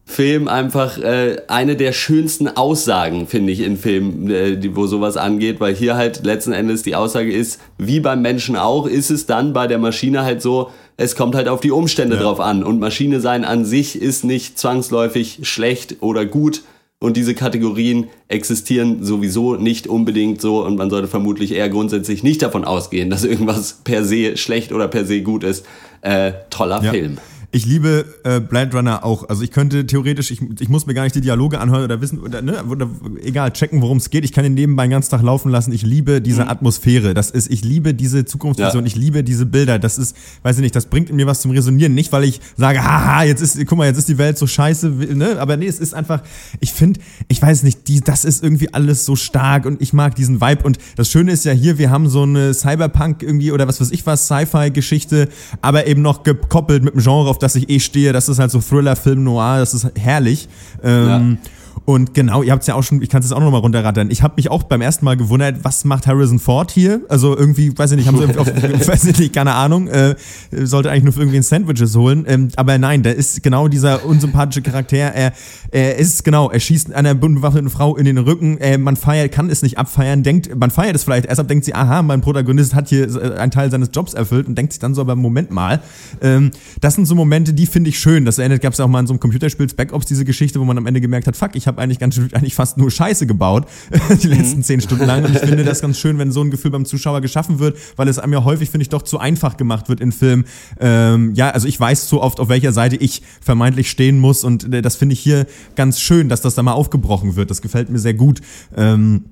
Film einfach äh, eine der schönsten Aussagen, finde ich, in Filmen, äh, die, wo sowas angeht, weil hier halt letzten Endes die Aussage ist, wie beim Menschen auch, ist es dann bei der Maschine halt so, es kommt halt auf die Umstände ja. drauf an. Und Maschine sein an sich ist nicht zwangsläufig schlecht oder gut, und diese Kategorien existieren sowieso nicht unbedingt so und man sollte vermutlich eher grundsätzlich nicht davon ausgehen, dass irgendwas per se schlecht oder per se gut ist. Äh, toller ja. Film. Ich liebe äh, Blade Runner auch. Also ich könnte theoretisch, ich, ich muss mir gar nicht die Dialoge anhören oder wissen, oder, ne, oder egal, checken, worum es geht. Ich kann ihn nebenbei den ganzen Tag laufen lassen. Ich liebe diese mhm. Atmosphäre. Das ist, ich liebe diese Zukunftsvision. Ja. Ich liebe diese Bilder. Das ist, weiß ich nicht, das bringt in mir was zum Resonieren. Nicht, weil ich sage, haha, jetzt ist, guck mal, jetzt ist die Welt so scheiße, ne? Aber nee, es ist einfach, ich finde, ich weiß nicht, die, das ist irgendwie alles so stark und ich mag diesen Vibe. Und das Schöne ist ja hier, wir haben so eine Cyberpunk irgendwie oder was weiß ich was, Sci-Fi-Geschichte, aber eben noch gekoppelt mit dem Genre, auf das ich eh stehe. Das ist halt so Thriller, Film, Noir, das ist herrlich. Ähm, ja. Und genau, ihr habt es ja auch schon, ich kann es jetzt auch noch mal runterrattern. Ich habe mich auch beim ersten Mal gewundert, was macht Harrison Ford hier? Also irgendwie, weiß ich nicht, haben sie auf, weiß ich nicht, keine Ahnung, äh, sollte eigentlich nur für irgendwie ein Sandwiches holen. Ähm, aber nein, da ist genau dieser unsympathische Charakter. Er, er ist genau, er schießt einer bewaffneten Frau in den Rücken. Äh, man feiert, kann es nicht abfeiern, denkt, man feiert es vielleicht erst ab, denkt sie, aha, mein Protagonist hat hier äh, einen Teil seines Jobs erfüllt und denkt sich dann so, aber Moment mal. Ähm, das sind so Momente, die finde ich schön. Das erinnert, gab es ja auch mal in so einem Computerspiel Ops diese Geschichte, wo man am Ende gemerkt hat, fuck, ich ich habe eigentlich ganz eigentlich fast nur Scheiße gebaut die letzten zehn Stunden lang. Und ich finde das ganz schön, wenn so ein Gefühl beim Zuschauer geschaffen wird, weil es einem ja häufig, finde ich, doch zu einfach gemacht wird in Filmen. Ähm, ja, also ich weiß zu oft, auf welcher Seite ich vermeintlich stehen muss. Und äh, das finde ich hier ganz schön, dass das da mal aufgebrochen wird. Das gefällt mir sehr gut. Ähm,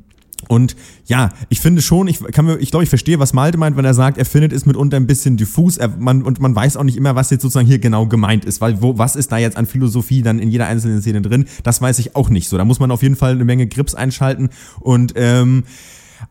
und ja, ich finde schon, ich kann mir, ich glaube, ich verstehe, was Malte meint, wenn er sagt, er findet es mitunter ein bisschen diffus er, man, und man weiß auch nicht immer, was jetzt sozusagen hier genau gemeint ist, weil wo, was ist da jetzt an Philosophie dann in jeder einzelnen Szene drin? Das weiß ich auch nicht so. Da muss man auf jeden Fall eine Menge Grips einschalten und ähm,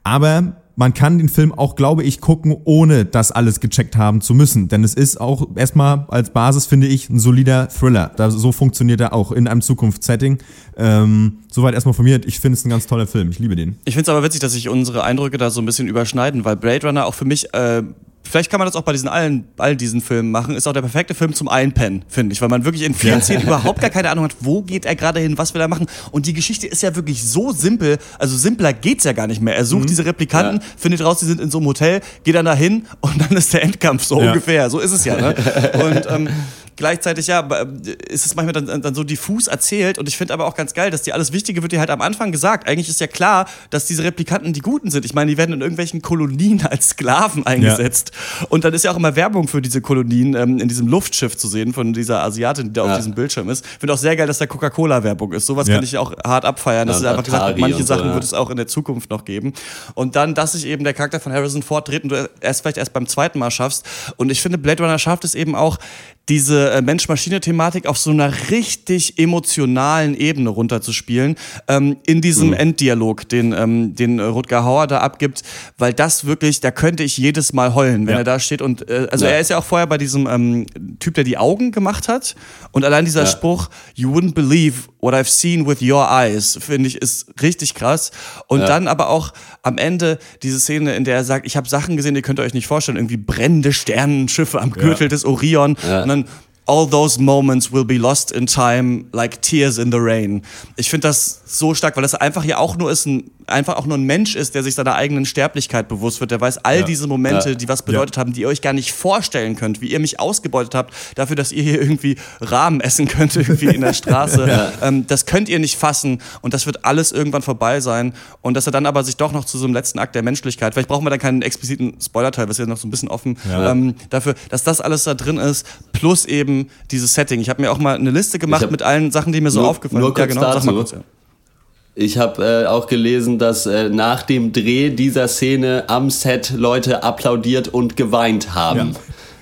aber man kann den Film auch, glaube ich, gucken, ohne das alles gecheckt haben zu müssen. Denn es ist auch erstmal als Basis, finde ich, ein solider Thriller. Da, so funktioniert er auch in einem Zukunftssetting. Ähm, soweit erstmal von mir. Ich finde es ein ganz toller Film. Ich liebe den. Ich finde es aber witzig, dass sich unsere Eindrücke da so ein bisschen überschneiden, weil Blade Runner auch für mich äh, vielleicht kann man das auch bei diesen allen, all diesen Filmen machen, ist auch der perfekte Film zum Einpennen, finde ich, weil man wirklich in vielen Szenen überhaupt gar keine Ahnung hat, wo geht er gerade hin, was will er machen. Und die Geschichte ist ja wirklich so simpel, also simpler geht's ja gar nicht mehr. Er sucht mhm. diese Replikanten, ja. findet raus, die sind in so einem Hotel, geht dann dahin und dann ist der Endkampf so ja. ungefähr. So ist es ja. Ne? Und ähm, gleichzeitig, ja, ist es manchmal dann, dann so diffus erzählt und ich finde aber auch ganz geil, dass die alles Wichtige wird dir halt am Anfang gesagt. Eigentlich ist ja klar, dass diese Replikanten die Guten sind. Ich meine, die werden in irgendwelchen Kolonien als Sklaven eingesetzt. Ja. Und dann ist ja auch immer Werbung für diese Kolonien ähm, in diesem Luftschiff zu sehen von dieser Asiatin, die da ja. auf diesem Bildschirm ist. Ich finde auch sehr geil, dass da Coca-Cola-Werbung ist. Sowas ja. kann ich auch hart abfeiern. Das ist einfach gesagt, manche Sachen so, wird es auch in der Zukunft noch geben. Und dann, dass sich eben der Charakter von Harrison Ford dreht und du erst vielleicht erst beim zweiten Mal schaffst. Und ich finde, Blade Runner schafft es eben auch, diese äh, Mensch-Maschine-Thematik auf so einer richtig emotionalen Ebene runterzuspielen, ähm, in diesem mhm. Enddialog, den, ähm, den Rutger Hauer da abgibt, weil das wirklich, da könnte ich jedes Mal heulen, wenn ja. er da steht und, äh, also ja. er ist ja auch vorher bei diesem ähm, Typ, der die Augen gemacht hat und allein dieser ja. Spruch, you wouldn't believe what I've seen with your eyes, finde ich, ist richtig krass. Und dann aber auch am Ende diese Szene, in der er sagt, ich habe Sachen gesehen, die könnt ihr euch nicht vorstellen, irgendwie brennende Sternenschiffe am Gürtel des Orion. Und dann all those moments will be lost in time like tears in the rain. Ich finde das so stark, weil das einfach ja auch nur ist ein einfach auch nur ein Mensch ist, der sich seiner eigenen Sterblichkeit bewusst wird, der weiß all ja. diese Momente, ja. die was bedeutet ja. haben, die ihr euch gar nicht vorstellen könnt, wie ihr mich ausgebeutet habt, dafür, dass ihr hier irgendwie Rahmen essen könnt, irgendwie in der Straße. ähm, das könnt ihr nicht fassen und das wird alles irgendwann vorbei sein. Und dass er dann aber sich doch noch zu so einem letzten Akt der Menschlichkeit, vielleicht brauchen wir dann keinen expliziten Spoiler-Teil, was ist ja noch so ein bisschen offen, ähm, dafür, dass das alles da drin ist, plus eben dieses Setting. Ich habe mir auch mal eine Liste gemacht mit allen Sachen, die mir so nur, aufgefallen sind. Ja, genau, dazu. sag mal kurz. Ich habe äh, auch gelesen, dass äh, nach dem Dreh dieser Szene am Set Leute applaudiert und geweint haben.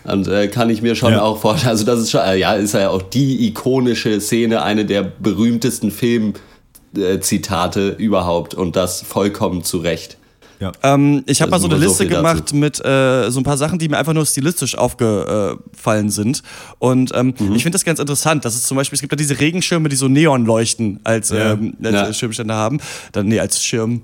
Ja. Und äh, kann ich mir schon ja. auch vorstellen, also das ist schon, äh, ja, ist ja auch die ikonische Szene, eine der berühmtesten Filmzitate überhaupt und das vollkommen zu Recht. Ja. Ähm, ich habe mal so eine Liste so gemacht dazu. mit äh, so ein paar Sachen, die mir einfach nur stilistisch aufgefallen sind. Und ähm, mhm. ich finde das ganz interessant. Das ist zum Beispiel, es gibt ja diese Regenschirme, die so Neon leuchten als, ja. ähm, als ja. Schirmständer haben. Dann, nee, als Schirm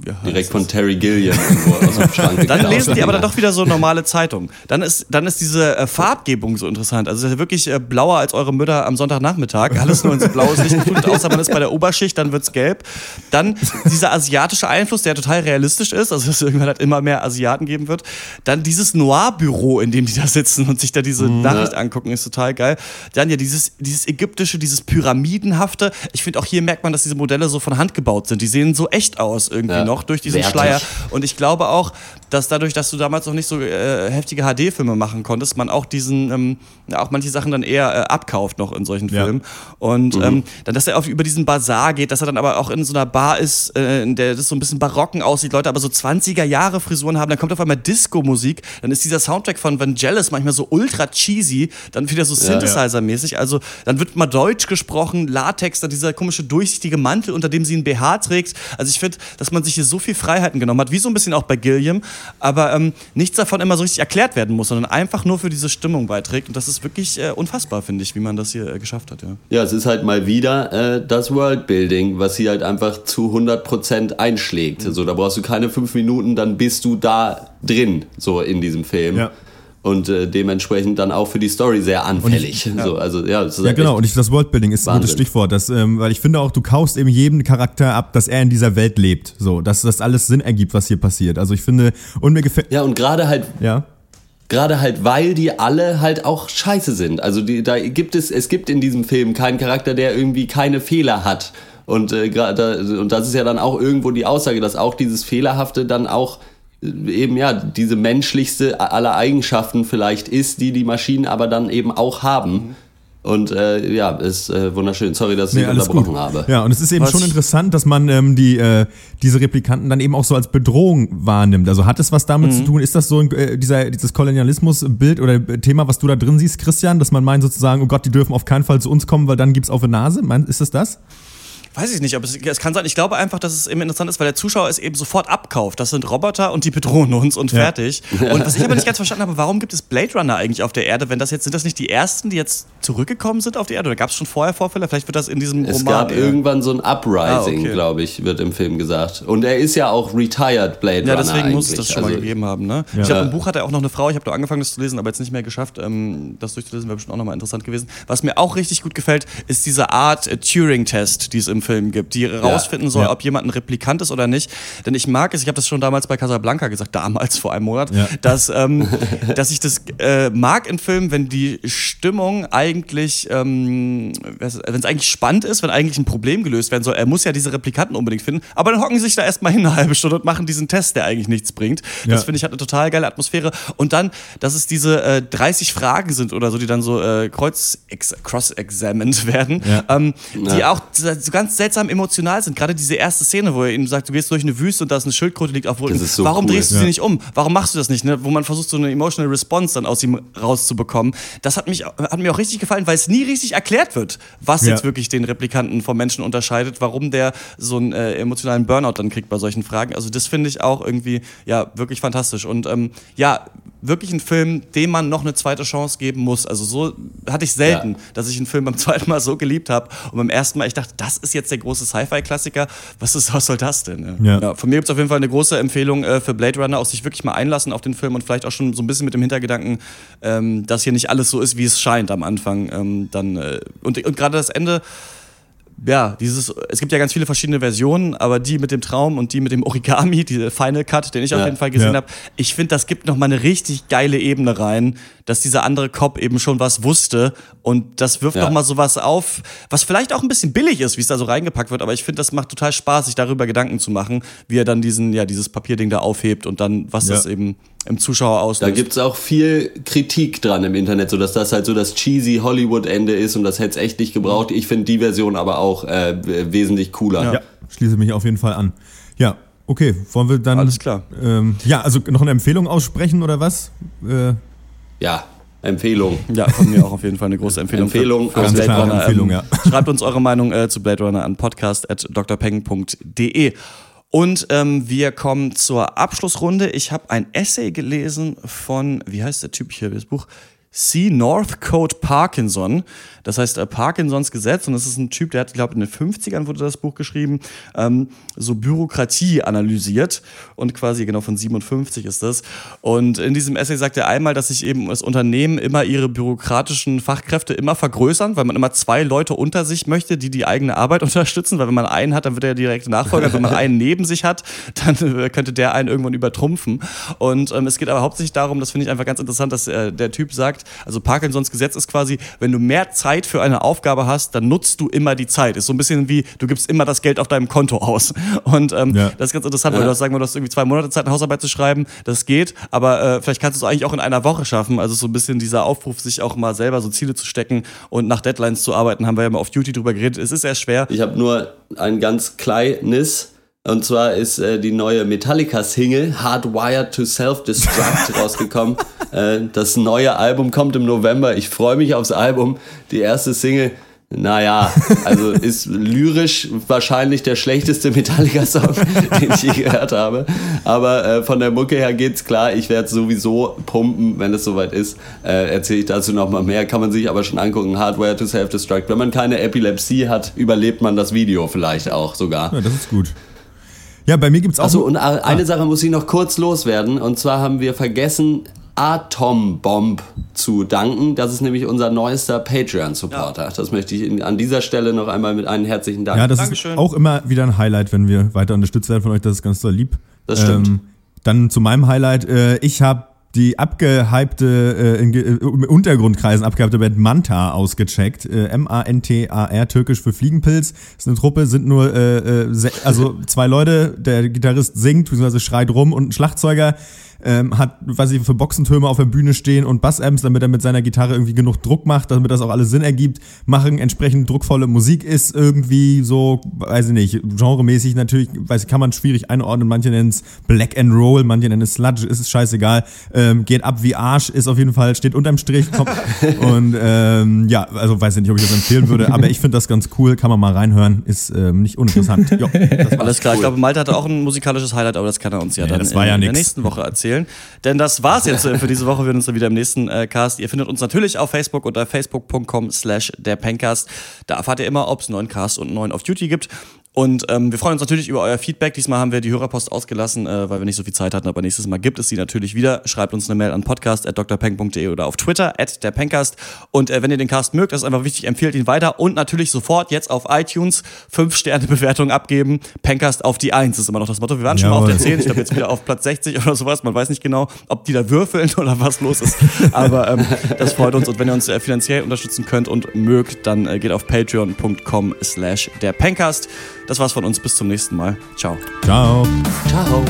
Direkt von Terry Gilliam aus dem Schrank. Dann lesen die aber dann doch wieder so normale Zeitung. Dann ist, dann ist diese äh, Farbgebung so interessant. Also es ist ja wirklich äh, blauer als eure Mütter am Sonntagnachmittag. Alles nur ins blaues Licht geflutet, außer man ist bei der Oberschicht, dann wird's gelb. Dann dieser asiatische Einfluss, der total realistisch ist, also dass es irgendwann halt immer mehr Asiaten geben wird. Dann dieses Noir-Büro, in dem die da sitzen und sich da diese mhm. Nachricht angucken, ist total geil. Dann ja dieses, dieses ägyptische, dieses Pyramidenhafte. Ich finde auch hier merkt man, dass diese Modelle so von Hand gebaut sind. Die sehen so echt aus irgendwie. Ja noch durch diesen Wertig. Schleier. Und ich glaube auch, dass dadurch, dass du damals noch nicht so äh, heftige HD-Filme machen konntest, man auch diesen, ähm, auch manche Sachen dann eher äh, abkauft noch in solchen ja. Filmen. Und mhm. ähm, dann, dass er auf, über diesen Bazar geht, dass er dann aber auch in so einer Bar ist, äh, in der das so ein bisschen barocken aussieht, Leute aber so 20er Jahre Frisuren haben, dann kommt auf einmal Disco-Musik, dann ist dieser Soundtrack von Vangelis manchmal so ultra cheesy, dann wieder so Synthesizer-mäßig, also dann wird mal Deutsch gesprochen, Latex, dann dieser komische durchsichtige Mantel, unter dem sie ein BH trägt. Also ich finde, dass man sich hier so viel Freiheiten genommen hat, wie so ein bisschen auch bei Gilliam, aber ähm, nichts davon immer so richtig erklärt werden muss, sondern einfach nur für diese Stimmung beiträgt. Und das ist wirklich äh, unfassbar, finde ich, wie man das hier äh, geschafft hat. Ja. ja, es ist halt mal wieder äh, das Worldbuilding, was hier halt einfach zu 100% einschlägt. Mhm. So, da brauchst du keine fünf Minuten, dann bist du da drin, so in diesem Film. Ja und äh, dementsprechend dann auch für die Story sehr anfällig. Ich, ja. So, also, ja, ja genau, und ich, das Worldbuilding ist Wahnsinn. ein gutes Stichwort, das, ähm, weil ich finde auch, du kaufst eben jedem Charakter ab, dass er in dieser Welt lebt, so, dass das alles Sinn ergibt, was hier passiert. Also ich finde, und mir gefällt... Ja, und gerade halt... Ja Gerade halt, weil die alle halt auch scheiße sind. Also die, da gibt es, es gibt in diesem Film keinen Charakter, der irgendwie keine Fehler hat Und, äh, gerade und das ist ja dann auch irgendwo die Aussage, dass auch dieses Fehlerhafte dann auch eben ja diese menschlichste aller Eigenschaften vielleicht ist, die die Maschinen aber dann eben auch haben. Und äh, ja, ist äh, wunderschön. Sorry, dass ich Nee, alles unterbrochen gut. habe. Ja, und es ist eben Was- schon interessant, dass man ähm, die, äh, diese Replikanten dann eben auch so als Bedrohung wahrnimmt. Also hat es was damit Mhm. zu tun? Ist das so ein, äh, dieser, dieses Kolonialismus-Bild oder Thema, was du da drin siehst, Christian, dass man meint sozusagen, oh Gott, die dürfen auf keinen Fall zu uns kommen, weil dann gibt's auf die Nase? Mein, ist das das? Weiß ich nicht, aber es, es kann sein. Ich glaube einfach, dass es eben interessant ist, weil der Zuschauer es eben sofort abkauft. Das sind Roboter und die bedrohen uns und Ja. fertig. Und was ich aber nicht ganz verstanden habe, warum gibt es Blade Runner eigentlich auf der Erde? Wenn das jetzt sind das nicht die ersten, die jetzt zurückgekommen sind auf die Erde? Oder gab es schon vorher Vorfälle? Vielleicht wird das in diesem Es Roman. gab eher- irgendwann so ein Uprising, Ah, okay. glaube ich, wird im Film gesagt. Und er ist ja auch retired Blade Ja, Runner deswegen muss es eigentlich. das schon mal Also, gegeben haben. Ne? Ja. Ich glaube, im Buch hat er auch noch eine Frau. Ich habe da angefangen, das zu lesen, aber jetzt nicht mehr geschafft. Ähm, das durchzulesen wäre bestimmt auch nochmal interessant gewesen. Was mir auch richtig gut gefällt, ist diese Art äh, Turing-Test, die es im Film gibt, die rausfinden soll, Ja. ob jemand ein Replikant ist oder nicht. Denn ich mag es, ich habe das schon damals bei Casablanca gesagt, damals vor einem Monat, Ja. dass, ähm, dass ich das äh, mag in Filmen, wenn die Stimmung eigentlich, ähm, wenn es eigentlich spannend ist, wenn eigentlich ein Problem gelöst werden soll. Er muss ja diese Replikanten unbedingt finden, aber dann hocken sie sich da erstmal hin eine halbe Stunde und machen diesen Test, der eigentlich nichts bringt. Das Ja. finde ich hat eine total geile Atmosphäre. Und dann, dass es diese äh, 30 Fragen sind oder so, die dann so äh, kreuz cross-examined werden, Ja. ähm, die auch so ganz seltsam emotional sind. Gerade diese erste Szene, wo er ihm sagt, du gehst durch eine Wüste und da ist eine Schildkröte, liegt auf. Das ist so Warum cool. drehst du Ja. sie nicht um? Warum machst du das nicht? Ne? Wo man versucht, so eine emotional Response dann aus ihm rauszubekommen. Das hat, mich, hat mir auch richtig gefallen, weil es nie richtig erklärt wird, was Ja. jetzt wirklich den Replikanten vom Menschen unterscheidet, warum der so einen äh, emotionalen Burnout dann kriegt bei solchen Fragen. Also das finde ich auch irgendwie, ja, wirklich fantastisch. Und ähm, ja, wirklich ein Film, dem man noch eine zweite Chance geben muss. Also so hatte ich selten, Ja. dass ich einen Film beim zweiten Mal so geliebt habe und beim ersten Mal, ich dachte, das ist jetzt der große Sci-Fi-Klassiker. Was, ist, was soll das denn? Ja. von mir gibt es auf jeden Fall eine große Empfehlung äh, für Blade Runner, auch sich wirklich mal einlassen auf den Film und vielleicht auch schon so ein bisschen mit dem Hintergedanken, ähm, dass hier nicht alles so ist, wie es scheint am Anfang. Ähm, dann, äh, und und gerade das Ende ja, dieses, es gibt ja ganz viele verschiedene Versionen, aber die mit dem Traum und die mit dem Origami, diese Final Cut, den ich auf Ja. jeden Fall gesehen Ja. habe, ich finde, das gibt noch mal eine richtig geile Ebene rein, dass dieser andere Cop eben schon was wusste und das wirft Ja. noch mal sowas auf, was vielleicht auch ein bisschen billig ist, wie es da so reingepackt wird, aber ich finde, das macht total Spaß, sich darüber Gedanken zu machen, wie er dann diesen, ja, dieses Papierding da aufhebt und dann, was Ja. das eben im Zuschauer Da auslöst. gibt es auch viel Kritik dran im Internet, so dass das halt so das cheesy Hollywood-Ende ist und das hätte es echt nicht gebraucht. Ich finde die Version aber auch äh, wesentlich cooler. Ja, schließe mich auf jeden Fall an. Ja, okay, wollen wir dann. Alles klar. Ähm, ja, also noch eine Empfehlung aussprechen oder was? Äh, Ja, Empfehlung. Ja, von mir auch auf jeden Fall eine große Empfehlung. Empfehlung, für, für Blade Runner. Empfehlung, ja. Schreibt uns eure Meinung äh, zu Blade Runner an podcast.drpeng.de. Und ähm, wir kommen zur Abschlussrunde. Ich habe ein Essay gelesen von, wie heißt der Typ hier, das Buch? C. Northcote Parkinson. Das heißt äh, Parkinsons Gesetz. Und das ist ein Typ, der hat, ich glaube, in den 50ern wurde das Buch geschrieben, ähm, so Bürokratie analysiert. Und quasi genau von 57 ist das. Und in diesem Essay sagt er einmal, dass sich eben das Unternehmen immer ihre bürokratischen Fachkräfte immer vergrößern, weil man immer zwei Leute unter sich möchte, die die eigene Arbeit unterstützen. Weil wenn man einen hat, dann wird er der direkte Nachfolger. wenn man einen neben sich hat, dann äh, könnte der einen irgendwann übertrumpfen. Und ähm, es geht aber hauptsächlich darum, das finde ich einfach ganz interessant, dass äh, der Typ sagt, also Parkinsons Gesetz ist quasi, wenn du mehr Zeit für eine Aufgabe hast, dann nutzt du immer die Zeit. Ist so ein bisschen wie, du gibst immer das Geld auf deinem Konto aus. Und ähm, Ja. das ist ganz interessant, weil du hast sagen wir, du hast irgendwie zwei Monate Zeit, eine Hausarbeit zu schreiben. Das geht, aber äh, vielleicht kannst du es eigentlich auch in einer Woche schaffen. Also so ein bisschen dieser Aufruf, sich auch mal selber so Ziele zu stecken und nach Deadlines zu arbeiten, haben wir ja mal auf Duty drüber geredet. Es ist sehr schwer. Ich habe nur ein ganz kleines. Und zwar ist äh, die neue Metallica-Single Hardwired to Self-Destruct rausgekommen. Äh, das neue Album kommt im November. Ich freue mich aufs Album. Die erste Single, naja, also ist lyrisch wahrscheinlich der schlechteste Metallica-Song, den ich je gehört habe. Aber äh, von der Mucke her geht's klar. Ich werde sowieso pumpen, wenn es soweit ist. Äh, Erzähle ich dazu nochmal mehr. Kann man sich aber schon angucken. Hardware to Self-Destruct. Wenn man keine Epilepsie hat, überlebt man das Video vielleicht auch sogar. ja, das ist gut. Ja, bei mir gibt's auch. Achso, und eine Sache muss ich noch kurz loswerden. Und zwar haben wir vergessen, Atombomb zu danken. Das ist nämlich unser neuester Patreon-Supporter. Das möchte ich an dieser Stelle noch einmal mit einem herzlichen Dank. Ja, das Dankeschön. ist auch immer wieder ein Highlight, wenn wir weiter unterstützt werden von euch. Das ist ganz doll lieb. Das stimmt. Ähm, dann zu meinem Highlight. Äh, ich habe die abgehypte, äh, in, in Untergrundkreisen abgehypte Band Manta ausgecheckt. Äh, M-A-N-T-A-R, türkisch für Fliegenpilz. Ist eine Truppe, sind nur, äh, äh, also zwei Leute, der Gitarrist singt, beziehungsweise schreit rum und ein Schlagzeuger ähm, hat, weiß ich, für Boxentürme auf der Bühne stehen und Bassamps, damit er mit seiner Gitarre irgendwie genug Druck macht, damit das auch alles Sinn ergibt, machen entsprechend druckvolle Musik, ist irgendwie so, weiß ich nicht, genremäßig natürlich, weiß ich, kann man schwierig einordnen, manche nennen es Black and Roll, manche nennen es Sludge, ist es scheißegal, ähm, geht ab wie Arsch, ist auf jeden Fall, steht unterm Strich kommt, und ähm, ja, also weiß ich nicht, ob ich das empfehlen würde, aber ich finde das ganz cool, kann man mal reinhören, ist ähm, nicht uninteressant. Jo, Alles klar, cool. ich glaube, Malte hatte auch ein musikalisches Highlight, aber das kann er uns ja, ja dann in, ja in der nächsten Woche erzählen erzählen. Denn das war's jetzt äh, für diese Woche. Wir hören uns dann wieder im nächsten äh, Cast. Ihr findet uns natürlich auf Facebook unter facebook.com slash der Pencast. Da erfahrt ihr immer, ob es neuen Cast und neuen auf Duty gibt. Und ähm, wir freuen uns natürlich über euer Feedback. Diesmal haben wir die Hörerpost ausgelassen, äh, weil wir nicht so viel Zeit hatten, aber nächstes Mal gibt es sie natürlich wieder. Schreibt uns eine Mail an podcast.drpeng.de oder auf Twitter at der Pencast. Und äh, wenn ihr den Cast mögt, das ist einfach wichtig, empfehlt ihn weiter und natürlich sofort jetzt auf iTunes 5 Sterne Bewertung abgeben. Pencast auf die 1 ist immer noch das Motto. Wir waren schon Jawohl. mal auf der 10, ich glaube jetzt wieder auf Platz 60 oder sowas. Man weiß nicht genau, ob die da würfeln oder was los ist. Aber ähm, das freut uns und wenn ihr uns äh, finanziell unterstützen könnt und mögt, dann äh, geht auf patreon.com slash der Pencast. Das war's von uns. Bis zum nächsten Mal. Ciao. Ciao. Ciao.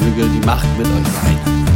Möge die Macht mit euch sein.